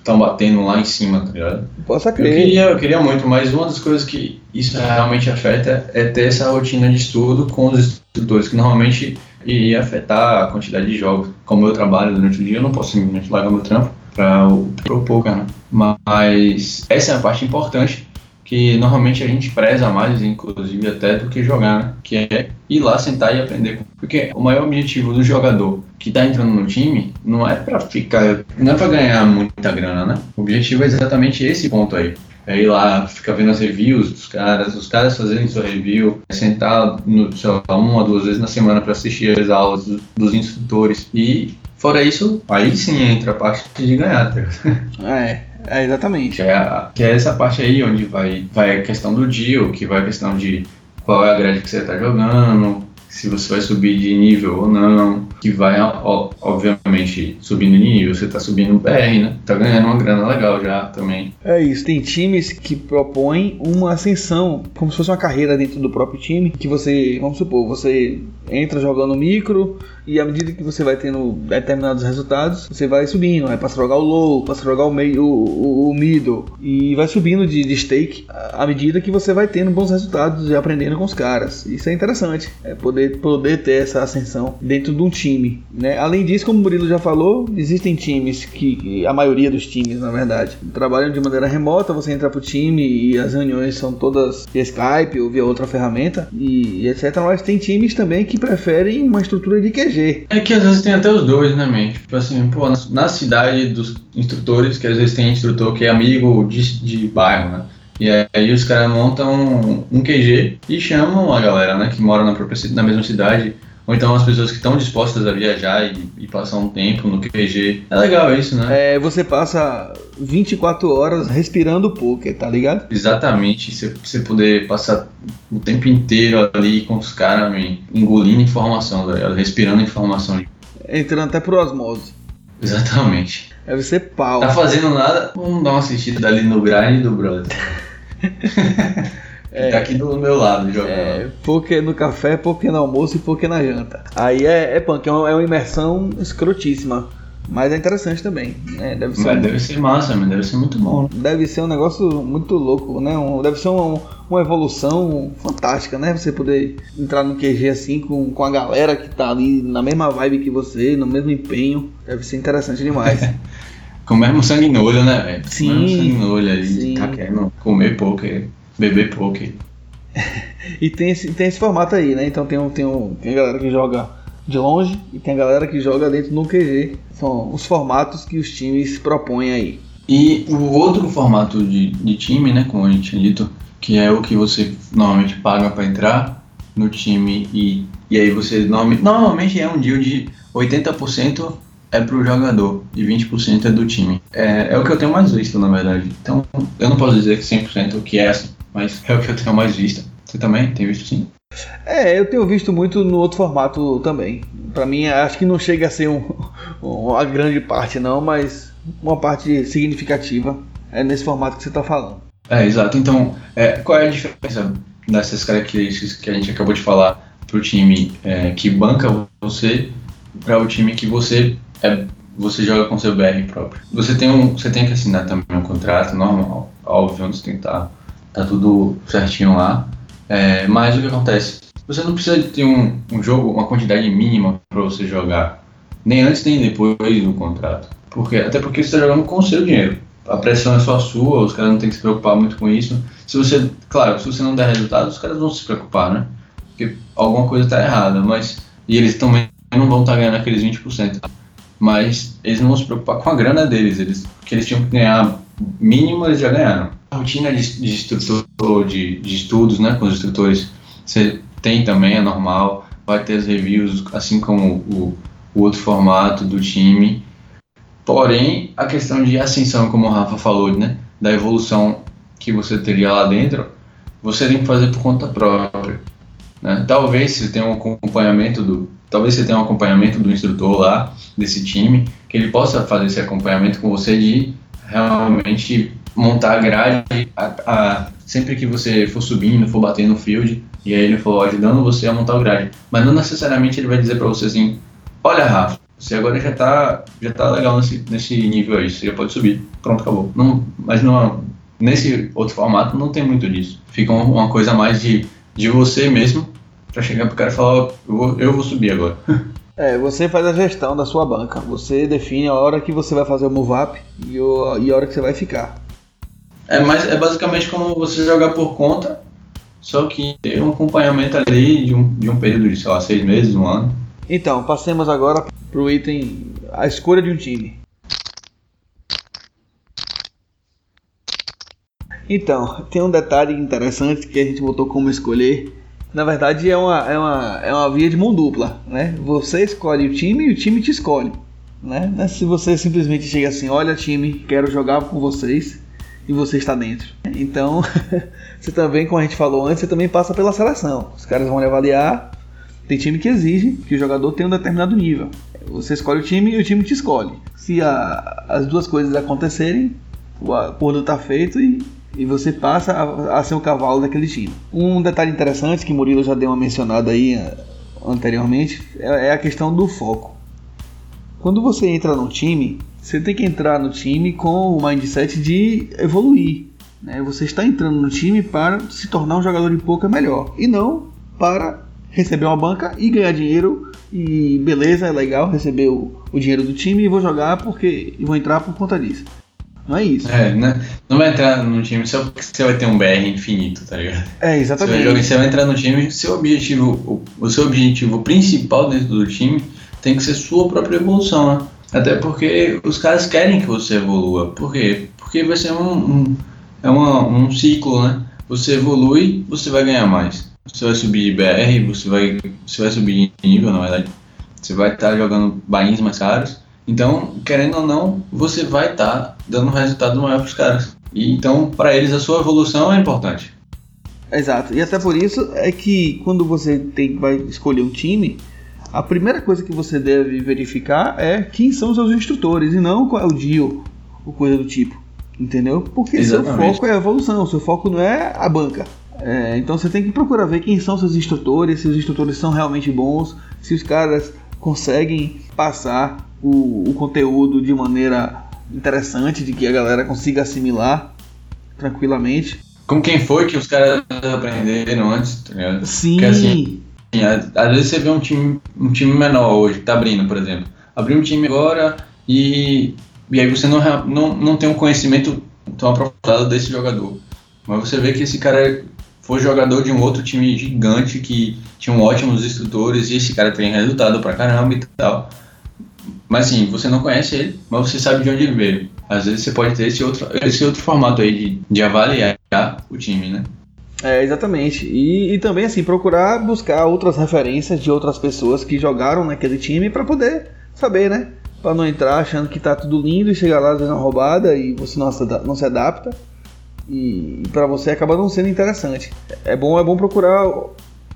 estão batendo lá em cima, tá ligado? Posso crer. Eu queria, eu queria muito, mas uma das coisas que isso realmente afeta é ter essa rotina de estudo com os instrutores, que normalmente iria afetar a quantidade de jogos. Como eu trabalho durante o dia, eu não posso simplesmente largar meu trampo para o poker, né? Mas essa é a parte importante que normalmente a gente preza mais, inclusive até do que jogar, né? que é ir lá sentar e aprender. Porque o maior objetivo do jogador que está entrando no time não é para ficar, não é para ganhar muita grana, né? O objetivo é exatamente esse ponto aí. É ir lá, ficar vendo as reviews dos caras, os caras fazerem sua review, sentar no, sei lá, uma ou duas vezes na semana para assistir as aulas dos, dos instrutores e Fora isso, aí sim entra a parte de ganhar, tá? É, é exatamente. Que é, a, que é essa parte aí onde vai, vai a questão do deal, que vai a questão de qual é a grade que você está jogando, se você vai subir de nível ou não, que vai, obviamente, subindo de nível, você tá subindo PR, né? Tá ganhando uma grana legal já também. É isso, tem times que propõem uma ascensão, como se fosse uma carreira dentro do próprio time, que você, vamos supor, você entra jogando micro e à medida que você vai tendo determinados resultados, você vai subindo, aí passa a jogar o low, passa a jogar o meio, o, o, o middle e vai subindo de, de stake à medida que você vai tendo bons resultados e aprendendo com os caras. Isso é interessante, é poder poder, poder ter essa ascensão dentro de um time. Né? Além disso, como o Murilo já falou, existem times que, a maioria dos times, na verdade, trabalham de maneira remota, você entra pro time e as reuniões são todas via Skype ou via outra ferramenta e, e etc. Mas tem times também que preferem uma estrutura de QG. É que às vezes tem até os dois, né, man? Tipo assim, pô, na, na cidade dos instrutores, que às vezes tem instrutor que é amigo de, de bairro, né? E aí os caras montam um QG e chamam a galera, né, que mora na, própria, na mesma cidade, ou então as pessoas que estão dispostas a viajar e, e, passar um tempo no QG. É legal isso, né? É, você passa 24 horas respirando poker, tá ligado? Exatamente, você, você poder passar o tempo inteiro ali com os caras, engolindo informação, respirando informação. Entrando até por osmose. Exatamente. Deve ser pau. Tá fazendo nada? Vamos dar uma assistida ali no grind do brother. É, tá aqui do meu lado jogando. É, porque no café, porque no almoço e porque na janta. Aí é, é punk, é uma, é uma imersão escrotíssima Mas é interessante também. Né? Deve, ser Mas um, deve ser massa, mas deve ser muito bom. deve ser um negócio muito louco, né? Um- deve ser um- uma evolução fantástica, né? Você poder entrar no QG assim com, com a galera que tá ali na mesma vibe que você, no mesmo empenho. Deve ser interessante demais. Com o mesmo sangue no olho, né, velho? Sim, Com o mesmo sangue no olho ali, tá querendo comer poker, beber poker. E tem esse, tem esse formato aí, né? Então tem, um, tem, um, tem a galera que joga de longe e tem a galera que joga dentro do QG. São os formatos que os times propõem aí. E o outro formato de, de time, né, como a gente tinha dito, que é o que você normalmente paga para entrar no time e, e aí você normalmente, normalmente é um deal de 80% é pro jogador e 20% é do time. É, é o que eu tenho mais visto, na verdade. Então, eu não posso dizer que 100% o que é assim, mas é o que eu tenho mais visto. Você também tem visto sim? É, eu tenho visto muito no outro formato também. Pra mim, acho que não chega a ser um, uma grande parte, não, mas uma parte significativa é nesse formato que você tá falando. É, exato. Então, é, qual é a diferença dessas características que a gente acabou de falar pro time é, que banca você para o time que você é, você joga com seu BR próprio? Você tem um, você tem que assinar também um contrato normal, óbvio, onde tem estar tá tudo certinho lá. É, mas o que acontece? Você não precisa ter um, um jogo, uma quantidade mínima para você jogar, nem antes nem depois do contrato. Porque, até porque você está jogando com o seu dinheiro. A pressão é só sua, os caras não tem que se preocupar muito com isso. Se você, claro, se você não der resultado, os caras vão se preocupar, né? Porque alguma coisa está errada, mas e eles também não vão estar ganhando aqueles 20%. Mas eles não vão se preocupar com a grana deles, eles que eles tinham que ganhar mínimo, eles já ganharam. A rotina de, de instrutor de, de estudos, né, com os instrutores, você tem também, é normal, vai ter as reviews, assim como o, o outro formato do time. Porém, a questão de ascensão, como o Rafa falou, né, da evolução que você teria lá dentro, você tem que fazer por conta própria. Né? Talvez você tenha um acompanhamento do, talvez você tenha um acompanhamento do instrutor lá desse time, que ele possa fazer esse acompanhamento com você de realmente montar a grade a, a- sempre que você for subindo, for batendo no field, e aí ele for ajudando você a montar o grade. Mas não necessariamente ele vai dizer para você assim, olha Rafa, você agora já tá, já tá legal nesse, nesse nível aí, você já pode subir. Pronto, acabou. Não, mas não, nesse outro formato não tem muito disso. Fica um- uma coisa mais de, de você mesmo para chegar pro cara e falar, ó, eu vou, eu vou subir agora. É, você faz a gestão da sua banca. Você define a hora que você vai fazer o move up e, o- e a hora que você vai ficar. É, mas é basicamente como você jogar por conta, só que ter um acompanhamento ali de um, de um período de, sei lá, seis meses, um ano. Então, passemos agora pro item a escolha de um time. Então, tem um detalhe interessante que a gente botou como escolher. Na verdade, é uma, é uma, é uma via de mão dupla, né? Você escolhe o time e o time te escolhe, né? Se você simplesmente chega assim, olha time, quero jogar com vocês e você está dentro. Então, você também, como a gente falou antes, você também passa pela seleção. Os caras vão lhe avaliar, tem time que exige que o jogador tenha um determinado nível. Você escolhe o time e o time te escolhe. Se a- as duas coisas acontecerem, o acordo está feito e, e você passa a, a ser o cavalo daquele time. Um detalhe interessante que Murilo já deu uma mencionada aí eh, anteriormente é, é a questão do foco. Quando você entra no time, você tem que entrar no time com o mindset de evoluir. né? Você está entrando no time para se tornar um jogador de poker melhor e não para receber uma banca e ganhar dinheiro e beleza, é legal receber o, o dinheiro do time e vou jogar porque e vou entrar por conta disso. Não é isso. É, né? Não vai entrar no time só porque você vai ter um BR infinito, tá ligado? É, Você vai, exatamente. jogar, você vai entrar no time, seu objetivo, o, o seu objetivo principal dentro do time tem que ser sua própria evolução, né? Até porque os caras querem que você evolua. Por quê? Porque vai ser um, um- é uma- um ciclo, né? Você evolui, você vai ganhar mais. Você vai subir de BR, você vai, você vai subir de nível, na verdade. Você vai estar jogando bains mais caros. Então, querendo ou não, você vai estar dando um resultado maior para os caras. E então, para eles, a sua evolução é importante. Exato. E até por isso é que quando você tem, vai escolher um time, a primeira coisa que você deve verificar é quem são os seus instrutores e não qual é o deal ou coisa do tipo. Entendeu? Porque seu Exatamente. foco é a evolução, seu foco não é a banca. É, então você tem que procurar ver quem são seus instrutores, se os instrutores são realmente bons, se os caras conseguem passar o, o conteúdo de maneira interessante, de que a galera consiga assimilar tranquilamente. Com quem foi que os caras aprenderam antes, tá ligado? Sim. Porque assim, às vezes você vê um time, um time menor hoje, que tá abrindo, por exemplo. Abriu um time agora e, e aí você não, não, não tem um conhecimento tão aprofundado desse jogador. Mas você vê que esse cara foi jogador de um outro time gigante que tinha ótimos instrutores e esse cara tem resultado pra caramba e tal. Mas assim, você não conhece ele, mas você sabe de onde ele veio. Às vezes você pode ter esse outro, esse outro formato aí de, de avaliar o time, né? É, exatamente. E, e também, assim, procurar buscar outras referências de outras pessoas que jogaram naquele time para poder saber, né? Para não entrar achando que tá tudo lindo e chegar lá dando uma roubada e você não se, não se adapta. E, e para você acaba não sendo interessante. É bom, é bom procurar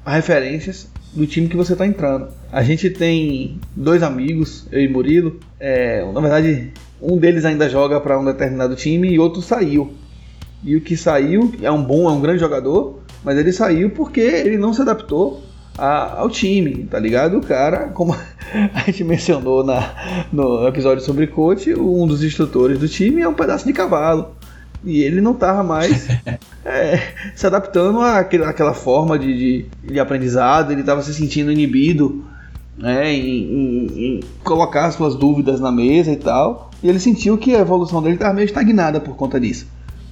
referências do time que você está entrando. A gente tem dois amigos, eu e Murilo. É, na verdade, um deles ainda joga para um determinado time e outro saiu. E o que saiu é um bom, é um grande jogador, mas ele saiu porque ele não se adaptou a, ao time, tá ligado? O cara, como a gente mencionou na, no episódio sobre coach, um dos instrutores do time é um pedaço de cavalo. E ele não estava mais é, se adaptando àquele, àquela forma de, de, de aprendizado, ele estava se sentindo inibido né, em, em, em, colocar suas dúvidas na mesa e tal. E ele sentiu que a evolução dele estava meio estagnada por conta disso.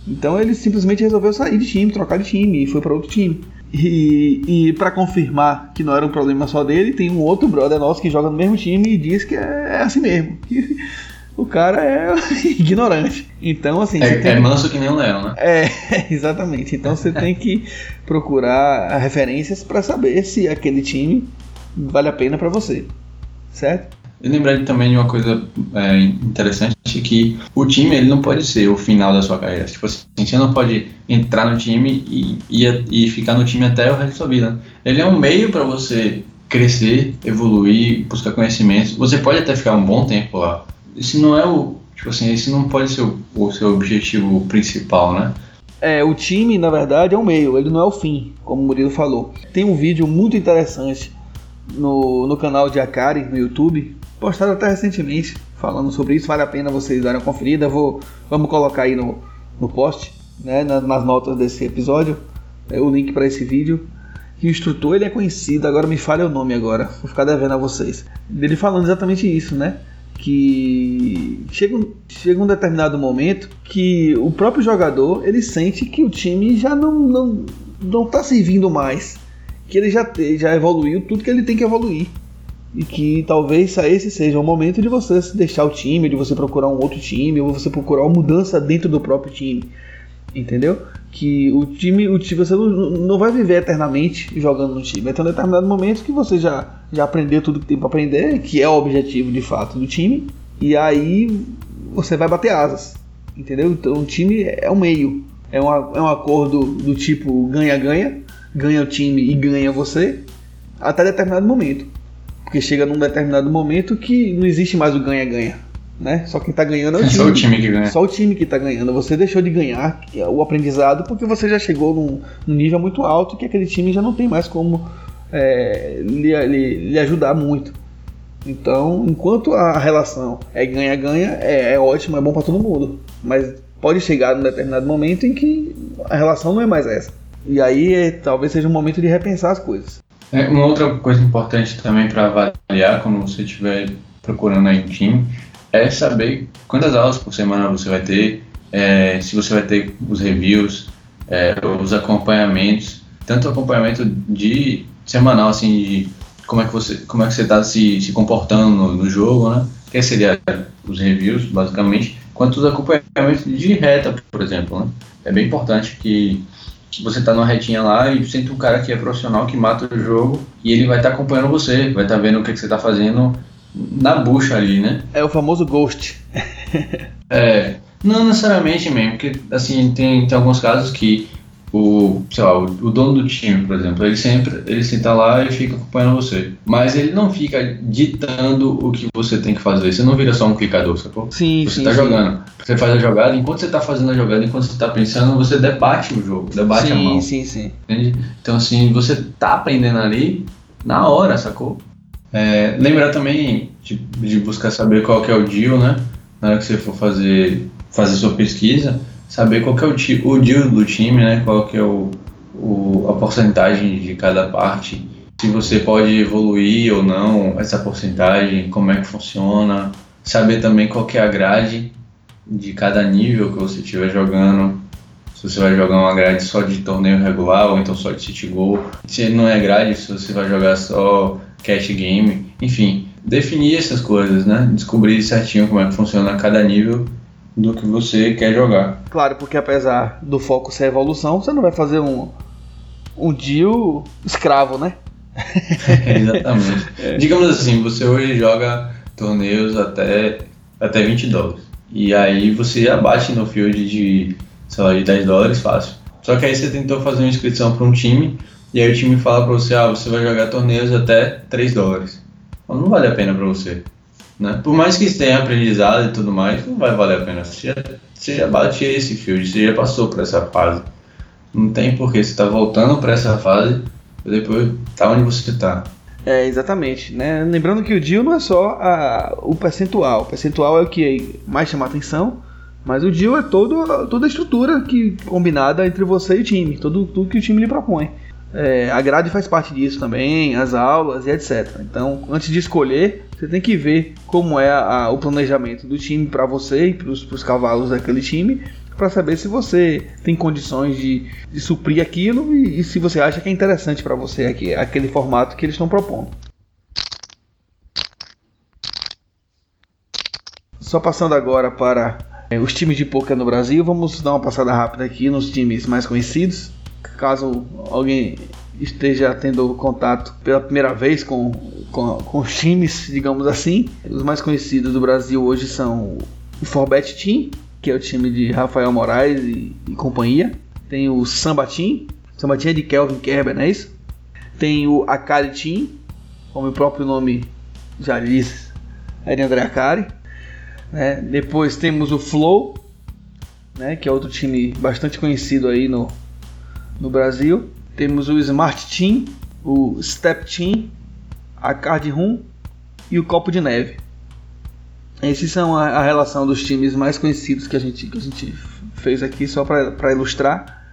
Então ele simplesmente resolveu sair de time, trocar de time e foi para outro time. E, e para confirmar que não era um problema só dele, tem um outro brother nosso que joga no mesmo time e diz que é, é assim mesmo. o cara é ignorante. Então, assim. É, é manso que nem um leão, né? É, exatamente. Então você tem que procurar referências para saber se aquele time vale a pena para você. Certo? E lembrar também de uma coisa é, interessante que o time ele não pode ser o final da sua carreira. Tipo assim, você não pode entrar no time e, e, e ficar no time até o resto da sua vida. Ele é um meio para você crescer, evoluir, buscar conhecimentos. Você pode até ficar um bom tempo lá, isso não é o. Tipo assim, esse não pode ser o, o seu objetivo principal, né? É, o time, na verdade, é o meio, ele não é o fim, como o Murilo falou. Tem um vídeo muito interessante no, no canal de Akari, no YouTube, postado até recentemente, falando sobre isso. Vale a pena vocês darem uma conferida. Vou, vamos colocar aí no, no post, né, nas notas desse episódio, é, o link para esse vídeo. Que o instrutor ele é conhecido, agora me falha o nome agora, vou ficar devendo a vocês. Ele falando exatamente isso, né? Que chega, chega um determinado momento que o próprio jogador ele sente que o time já não não não está servindo mais, que ele já te, já evoluiu tudo que ele tem que evoluir. E que talvez esse seja o momento de você deixar o time, de você procurar um outro time ou você procurar uma mudança dentro do próprio time, entendeu? Que o time, o time você não, não vai viver eternamente jogando no time. Vai ter um determinado momento que você já já aprendeu tudo que tem para aprender, que é o objetivo de fato do time, e aí você vai bater asas, entendeu? Então o time é o meio, é, uma, é um acordo do tipo ganha-ganha, ganha o time e ganha você, até determinado momento. Porque chega num determinado momento que não existe mais o ganha-ganha. Né? Só quem tá ganhando é o time. Só o time que ganha. Só o time que tá ganhando. Você deixou de ganhar é o aprendizado porque você já chegou num, num nível muito alto que aquele time já não tem mais como é, lhe, lhe, lhe, ajudar muito. Então, enquanto a relação é ganha-ganha, é, é ótimo, é bom para todo mundo. Mas pode chegar num determinado momento em que a relação não é mais essa. E aí é, talvez seja um momento de repensar as coisas. É, uma outra coisa importante também para avaliar quando você estiver procurando aí um time é saber quantas aulas por semana você vai ter, é, se você vai ter os reviews, é, os acompanhamentos, tanto acompanhamento de semanal, assim, de como é que você como é que você está se, se comportando no, no, jogo, né? Que seria os reviews, basicamente, quanto os acompanhamentos de reta, por exemplo, né? É bem importante que você está numa retinha lá e sente um cara que é profissional, que mata o jogo, e ele vai estar tá acompanhando você, vai estar tá vendo o que, que você está fazendo na bucha ali, né? É o famoso ghost. é, não necessariamente mesmo, porque assim, tem, tem alguns casos que o, sei lá, o, o, dono do time, por exemplo, ele sempre ele senta lá e fica acompanhando você. Mas ele não fica ditando o que você tem que fazer. Você não vira só um clicador, sacou? Sim, você sim, tá sim. jogando. Você faz a jogada, enquanto você tá fazendo a jogada, enquanto você tá pensando, você debate o jogo, debate sim, a mão. Sim, sim, Entende? Então assim, você tá aprendendo ali na hora, sacou? É, lembrar também de, de, buscar saber qual que é o deal, né? Na hora que você for fazer, fazer sua pesquisa, saber qual que é o, o deal do time, né? Qual que é o, o, a porcentagem de cada parte, se você pode evoluir ou não essa porcentagem, como é que funciona, saber também qual que é a grade de cada nível que você estiver jogando, se você vai jogar uma grade só de torneio regular ou então só de City Goal, se não é grade, se você vai jogar só cash game, enfim, definir essas coisas, né? Descobrir certinho como é que funciona cada nível do que você quer jogar. Claro, porque apesar do foco ser evolução, você não vai fazer um um deal escravo, né? exatamente. É. Digamos assim, você hoje joga torneios até até 20 dólares. E aí você abate no field de sei lá, de 10 dólares fácil. Só que aí você tentou fazer uma inscrição para um time e aí o time fala para você, ah, você vai jogar torneios até 3 dólares. Então não vale a pena para você. Né? Por mais que tenha aprendizado e tudo mais, não vai valer a pena. Você já, você já bate esse field, você já passou por essa fase. Não tem porquê, você está voltando para essa fase e depois tá onde você está. É, exatamente. Né? Lembrando que o deal não é só a, o percentual. O percentual é o que mais chama atenção mas o deal é todo, toda a estrutura que combinada entre você e o time, tudo, tudo que o time lhe propõe. É, a grade faz parte disso também, as aulas e etc. Então, antes de escolher, você tem que ver como é a, a, o planejamento do time para você e para os cavalos daquele time, para saber se você tem condições de, de suprir aquilo e, e, se você acha que é interessante para você aqui, aquele formato que eles estão propondo. Só passando agora para é, os times de poker no Brasil. Vamos dar uma passada rápida aqui nos times mais conhecidos. Caso alguém esteja tendo contato pela primeira vez com, com, com os times, digamos assim. Os mais conhecidos do Brasil hoje são o Forbet Team, que é o time de Rafael Moraes e, e companhia. Tem o Samba Team, Samba Team é de Kelvin Kerber, não é isso? Tem o Akari Team, como o próprio nome já diz, é de André Akari. Né? Depois temos o Flow, né? que é outro time bastante conhecido aí no, no Brasil. Temos o Smart Team, o Step Team, a Card Room e o Copo de Neve. Esses são a, a, relação dos times mais conhecidos que a gente, que a gente fez aqui só para ilustrar.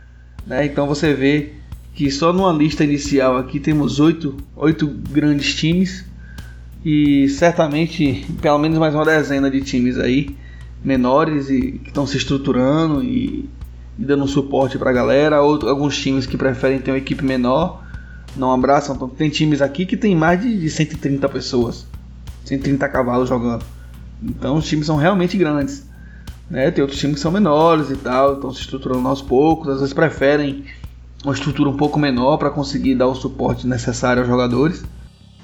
Né? Então você vê que só numa lista inicial aqui temos oito, oito grandes times e certamente pelo menos mais uma dezena de times aí menores e que estão se estruturando e, e dando suporte para a galera. Ou, alguns times que preferem ter uma equipe menor não abraçam. Então, tem times aqui que tem mais de, de 130 pessoas, 130 cavalos jogando. Então os times são realmente grandes. Né? Tem outros times que são menores e tal, estão se estruturando aos poucos, às vezes preferem uma estrutura um pouco menor para conseguir dar o suporte necessário aos jogadores.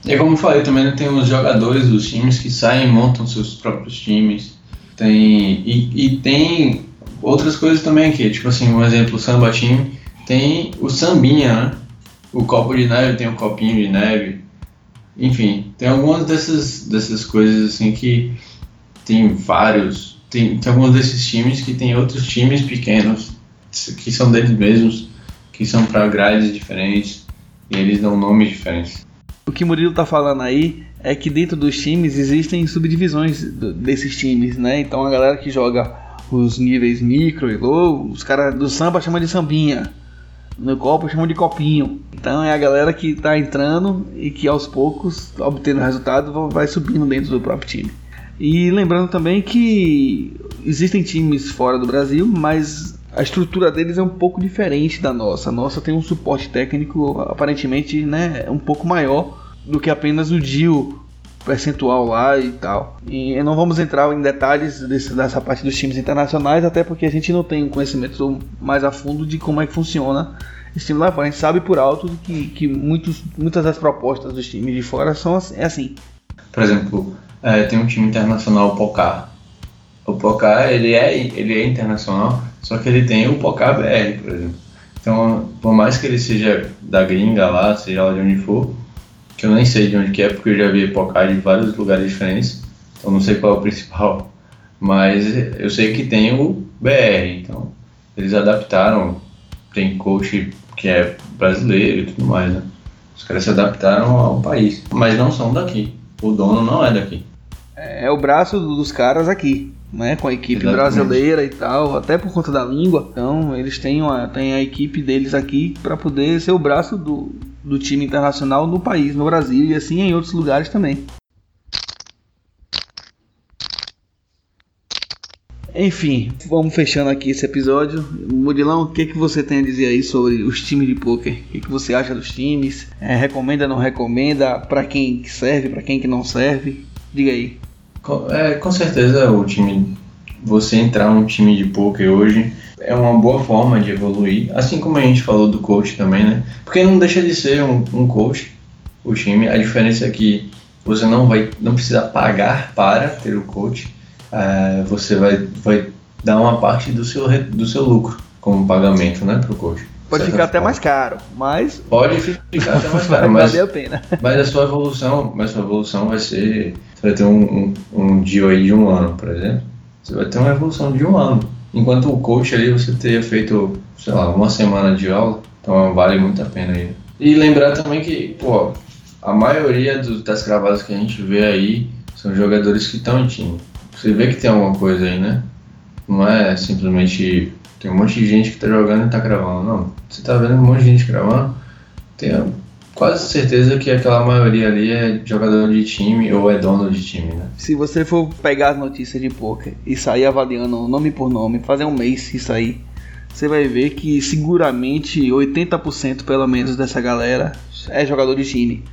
E como falei, também tem os jogadores dos times que saem e montam seus próprios times. Tem, e, e tem outras coisas também aqui, tipo assim, um exemplo, o samba team tem o sambinha, né? O copo de neve tem o copinho de neve. Enfim, tem algumas dessas, dessas coisas assim que tem vários. Tem, tem alguns desses times que tem outros times pequenos que são deles mesmos, que são para grades diferentes e eles dão nomes diferentes. O que Murilo tá falando aí é que dentro dos times existem subdivisões desses times, né? Então a galera que joga os níveis micro e low, os caras do samba chamam de sambinha. No copo chamam de copinho. Então é a galera que tá entrando e que aos poucos, obtendo resultado, vai subindo dentro do próprio time. E lembrando também que existem times fora do Brasil, mas a estrutura deles é um pouco diferente da nossa. A nossa tem um suporte técnico aparentemente né, um pouco maior do que apenas o DIO percentual lá e tal. E não vamos entrar em detalhes desse, dessa parte dos times internacionais, até porque a gente não tem um conhecimento mais a fundo de como é que funciona esse time lá fora. A gente sabe por alto que, que muitos, muitas das propostas dos times de fora são assim. É assim. Por exemplo, é, tem um time internacional, o Pocar. O Pocar ele é, ele é internacional, só que ele tem o Pocar BR, por exemplo. Então, por mais que ele seja da gringa lá, seja lá de onde for, que eu nem sei de onde que é, porque eu já vi Pocar de vários lugares diferentes, então não sei qual é o principal, mas eu sei que tem o BR, então eles adaptaram, tem coach que é brasileiro e tudo mais, né? Os caras se adaptaram ao país, mas não são daqui. O dono não é daqui. É o braço dos caras aqui, né? Com a equipe Exatamente. brasileira e tal, até por conta da língua. Então eles têm, uma, têm a equipe deles aqui para poder ser o braço do, do time internacional no país, no Brasil e assim em outros lugares também. Enfim, vamos fechando aqui esse episódio. Mudilão, o que, que você tem a dizer aí sobre os times de poker? O que, que você acha dos times? É, recomenda, não recomenda? Para quem que serve, para quem que não serve? Diga aí. Com, é, com certeza o time. Você entrar num time de poker hoje é uma boa forma de evoluir. Assim como a gente falou do coach também, né? Porque não deixa de ser um, um coach, o time. A diferença é que você não vai. não precisa pagar para ter o coach. É, você vai, vai dar uma parte do seu, do seu lucro como pagamento, né, pro coach. Pode De ficar até mais caro, mas Pode ficar até mais caro, mas a pena. mas a sua evolução, mas a sua evolução vai ser. Você vai ter um, um, um aí de um ano, por exemplo. Você vai ter uma evolução de um ano. Enquanto o coach ali você teria feito, sei lá, uma semana de aula, então vale muito a pena aí. E lembrar também que, pô, a maioria dos- das cravadas que a gente vê aí são jogadores que estão em time. Você vê que tem alguma coisa aí, né? Não é simplesmente. Tem um monte de gente que tá jogando e tá cravando. Não. Você tá vendo um monte de gente cravando. Tem quase certeza que aquela maioria ali é jogador de time ou é dono de time, né? Se você for pegar as notícias de poker e sair avaliando nome por nome, fazer um mês isso aí, você vai ver que seguramente 80% pelo menos dessa galera é jogador de time.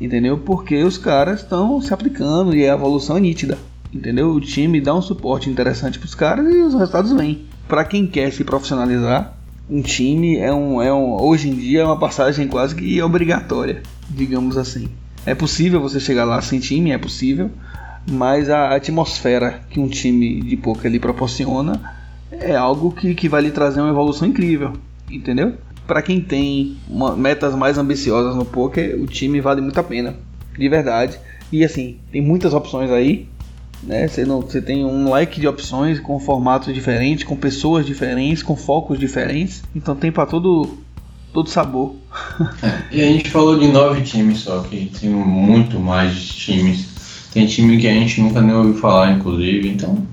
Entendeu? Porque os caras estão se aplicando e a evolução é nítida. Entendeu? O time dá um suporte interessante para os caras e os resultados vêm. Para quem quer se profissionalizar, um time é um, é um hoje em dia é uma passagem quase que obrigatória, digamos assim. É possível você chegar lá sem time, é possível, mas a atmosfera que um time de poker lhe proporciona é algo que, que vai lhe trazer uma evolução incrível, entendeu? Para quem tem uma- metas mais ambiciosas no poker, o time vale muito a pena, de verdade. E assim, tem muitas opções aí, né? Você, não, você tem um leque de opções com formatos diferentes, com pessoas diferentes, com focos diferentes. Então tem para todo todo sabor. E a gente falou de nove times só, que tem muito mais times. Tem time que a gente nunca nem ouviu falar, inclusive, então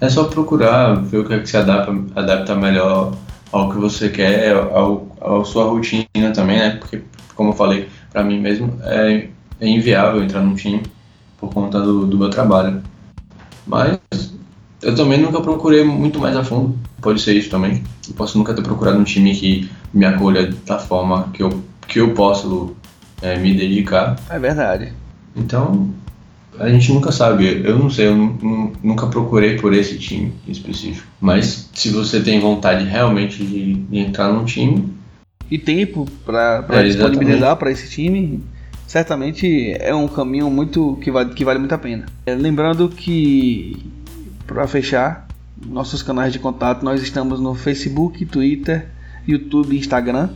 é só procurar, ver o que é que se adapta, adapta melhor ao que você quer, ao, à sua rotina também, né? Porque, como eu falei, pra mim mesmo é, é inviável entrar num time por conta do, do meu trabalho. Mas eu também nunca procurei muito mais a fundo. Pode ser isso também. Eu posso nunca ter procurado um time que me acolha da forma que eu, que eu posso é, me dedicar. É verdade. Então, a gente nunca sabe. Eu não sei, eu nu- nu- nunca procurei por esse time específico. Mas se você tem vontade realmente de, de entrar num time, e tempo para É, disponibilizar para esse time, certamente é um caminho muito que vale, que vale muito a pena. É, lembrando que para fechar, nossos canais de contato, nós estamos no Facebook, Twitter, YouTube e Instagram.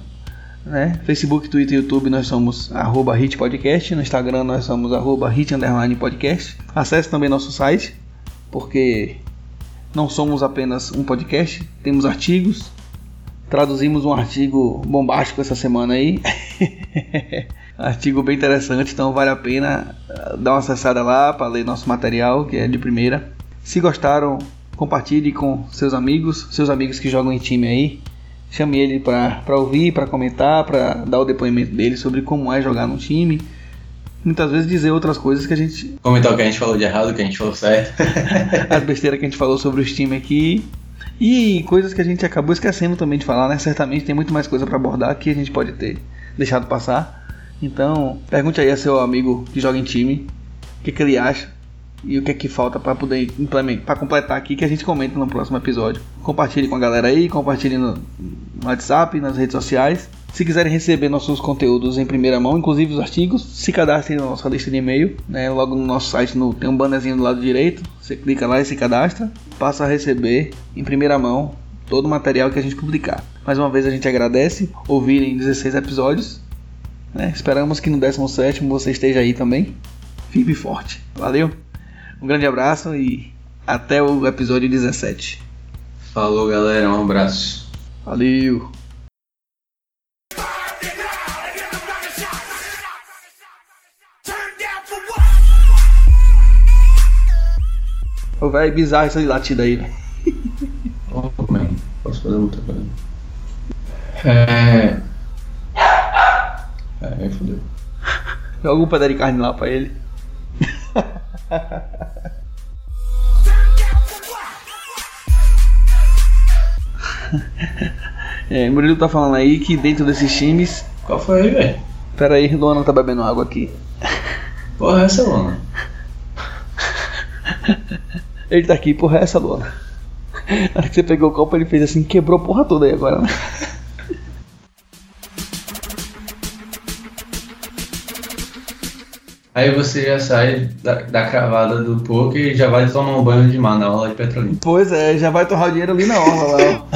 Né? Facebook, Twitter e YouTube nós somos arroba Hit Podcast, no Instagram nós somos arroba Hit Underline Podcast. Acesse também nosso site, porque não somos apenas um podcast, temos artigos, Traduzimos um artigo bombástico essa semana aí. artigo bem interessante, então vale a pena uh, dar uma acessada lá para ler nosso material, que é de primeira. Se gostaram, compartilhe com seus amigos, seus amigos que jogam em time aí. Chame ele para ouvir, para comentar, para dar o depoimento dele sobre como é jogar no time. Muitas vezes dizer outras coisas que a gente comentar o que a gente falou de errado, o que a gente falou certo. as besteiras que a gente falou sobre os times aqui e coisas que a gente acabou esquecendo também de falar, né? Certamente tem muito mais coisa para abordar que a gente pode ter deixado passar. Então, pergunte aí a seu amigo que joga em time o que, que ele acha e o que é que falta para poder implementar, para completar aqui que a gente comenta no próximo episódio. Compartilhe com a galera aí, compartilhe no, WhatsApp, nas redes sociais. Se quiserem receber nossos conteúdos em primeira mão, inclusive os artigos, se cadastrem na nossa lista de e-mail. Né? Logo no nosso site no, tem um bannerzinho do lado direito. Você clica lá e se cadastra. Passa a receber em primeira mão todo o material que a gente publicar. Mais uma vez a gente agradece ouvirem 16 episódios. Né? Esperamos que no 17 você esteja aí também, firme e forte. Valeu, um grande abraço e até o episódio 17. Falou galera, um abraço. Valeu. Ô, velho, bizarro essa latida aí, velho. Oh. Posso fazer muita coisa. É. É, aí fodeu. Joga um pedaço de carne lá pra ele. É, Murilo tá falando aí que dentro desses times. Qual foi aí, velho? Pera aí, Luana tá bebendo água aqui. Porra, essa lona. Ele tá aqui, porra, é essa Luana. Na hora que você pegou o copo, ele fez assim, quebrou a porra toda aí agora, né? Aí você já sai da, da cravada do poker e já vai tomar um banho de mar na aula de petrolina. Pois é, já vai torrar o dinheiro ali na orla lá.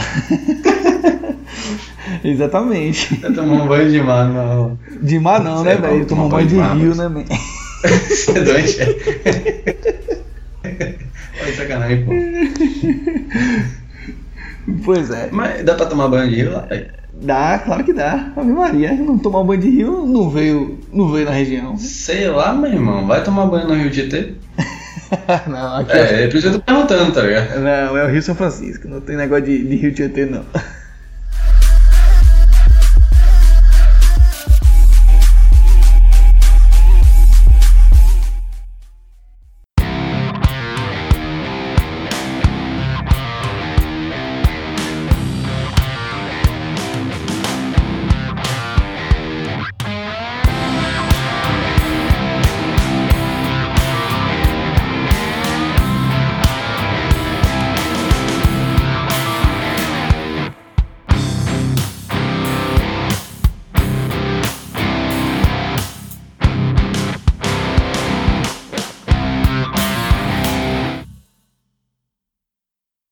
Exatamente. Vai tomar um banho de mar na aula. De mar não, Você né, velho? Tomar um banho de banho de mar, rio, mas- né, man? Você é doente, é? Olha sacanagem, pô. Pois é. Mas dá pra tomar banho de rio lá? velho? Dá, claro que dá. Ave Maria, não tomar banho de rio não veio, não veio na região. Sei lá, meu irmão. Vai tomar banho no Rio Tietê? não, aqui É, é por isso eu tô perguntando, tá ligado? Não, é o Rio São Francisco, não tem negócio de, de Rio Tietê, não.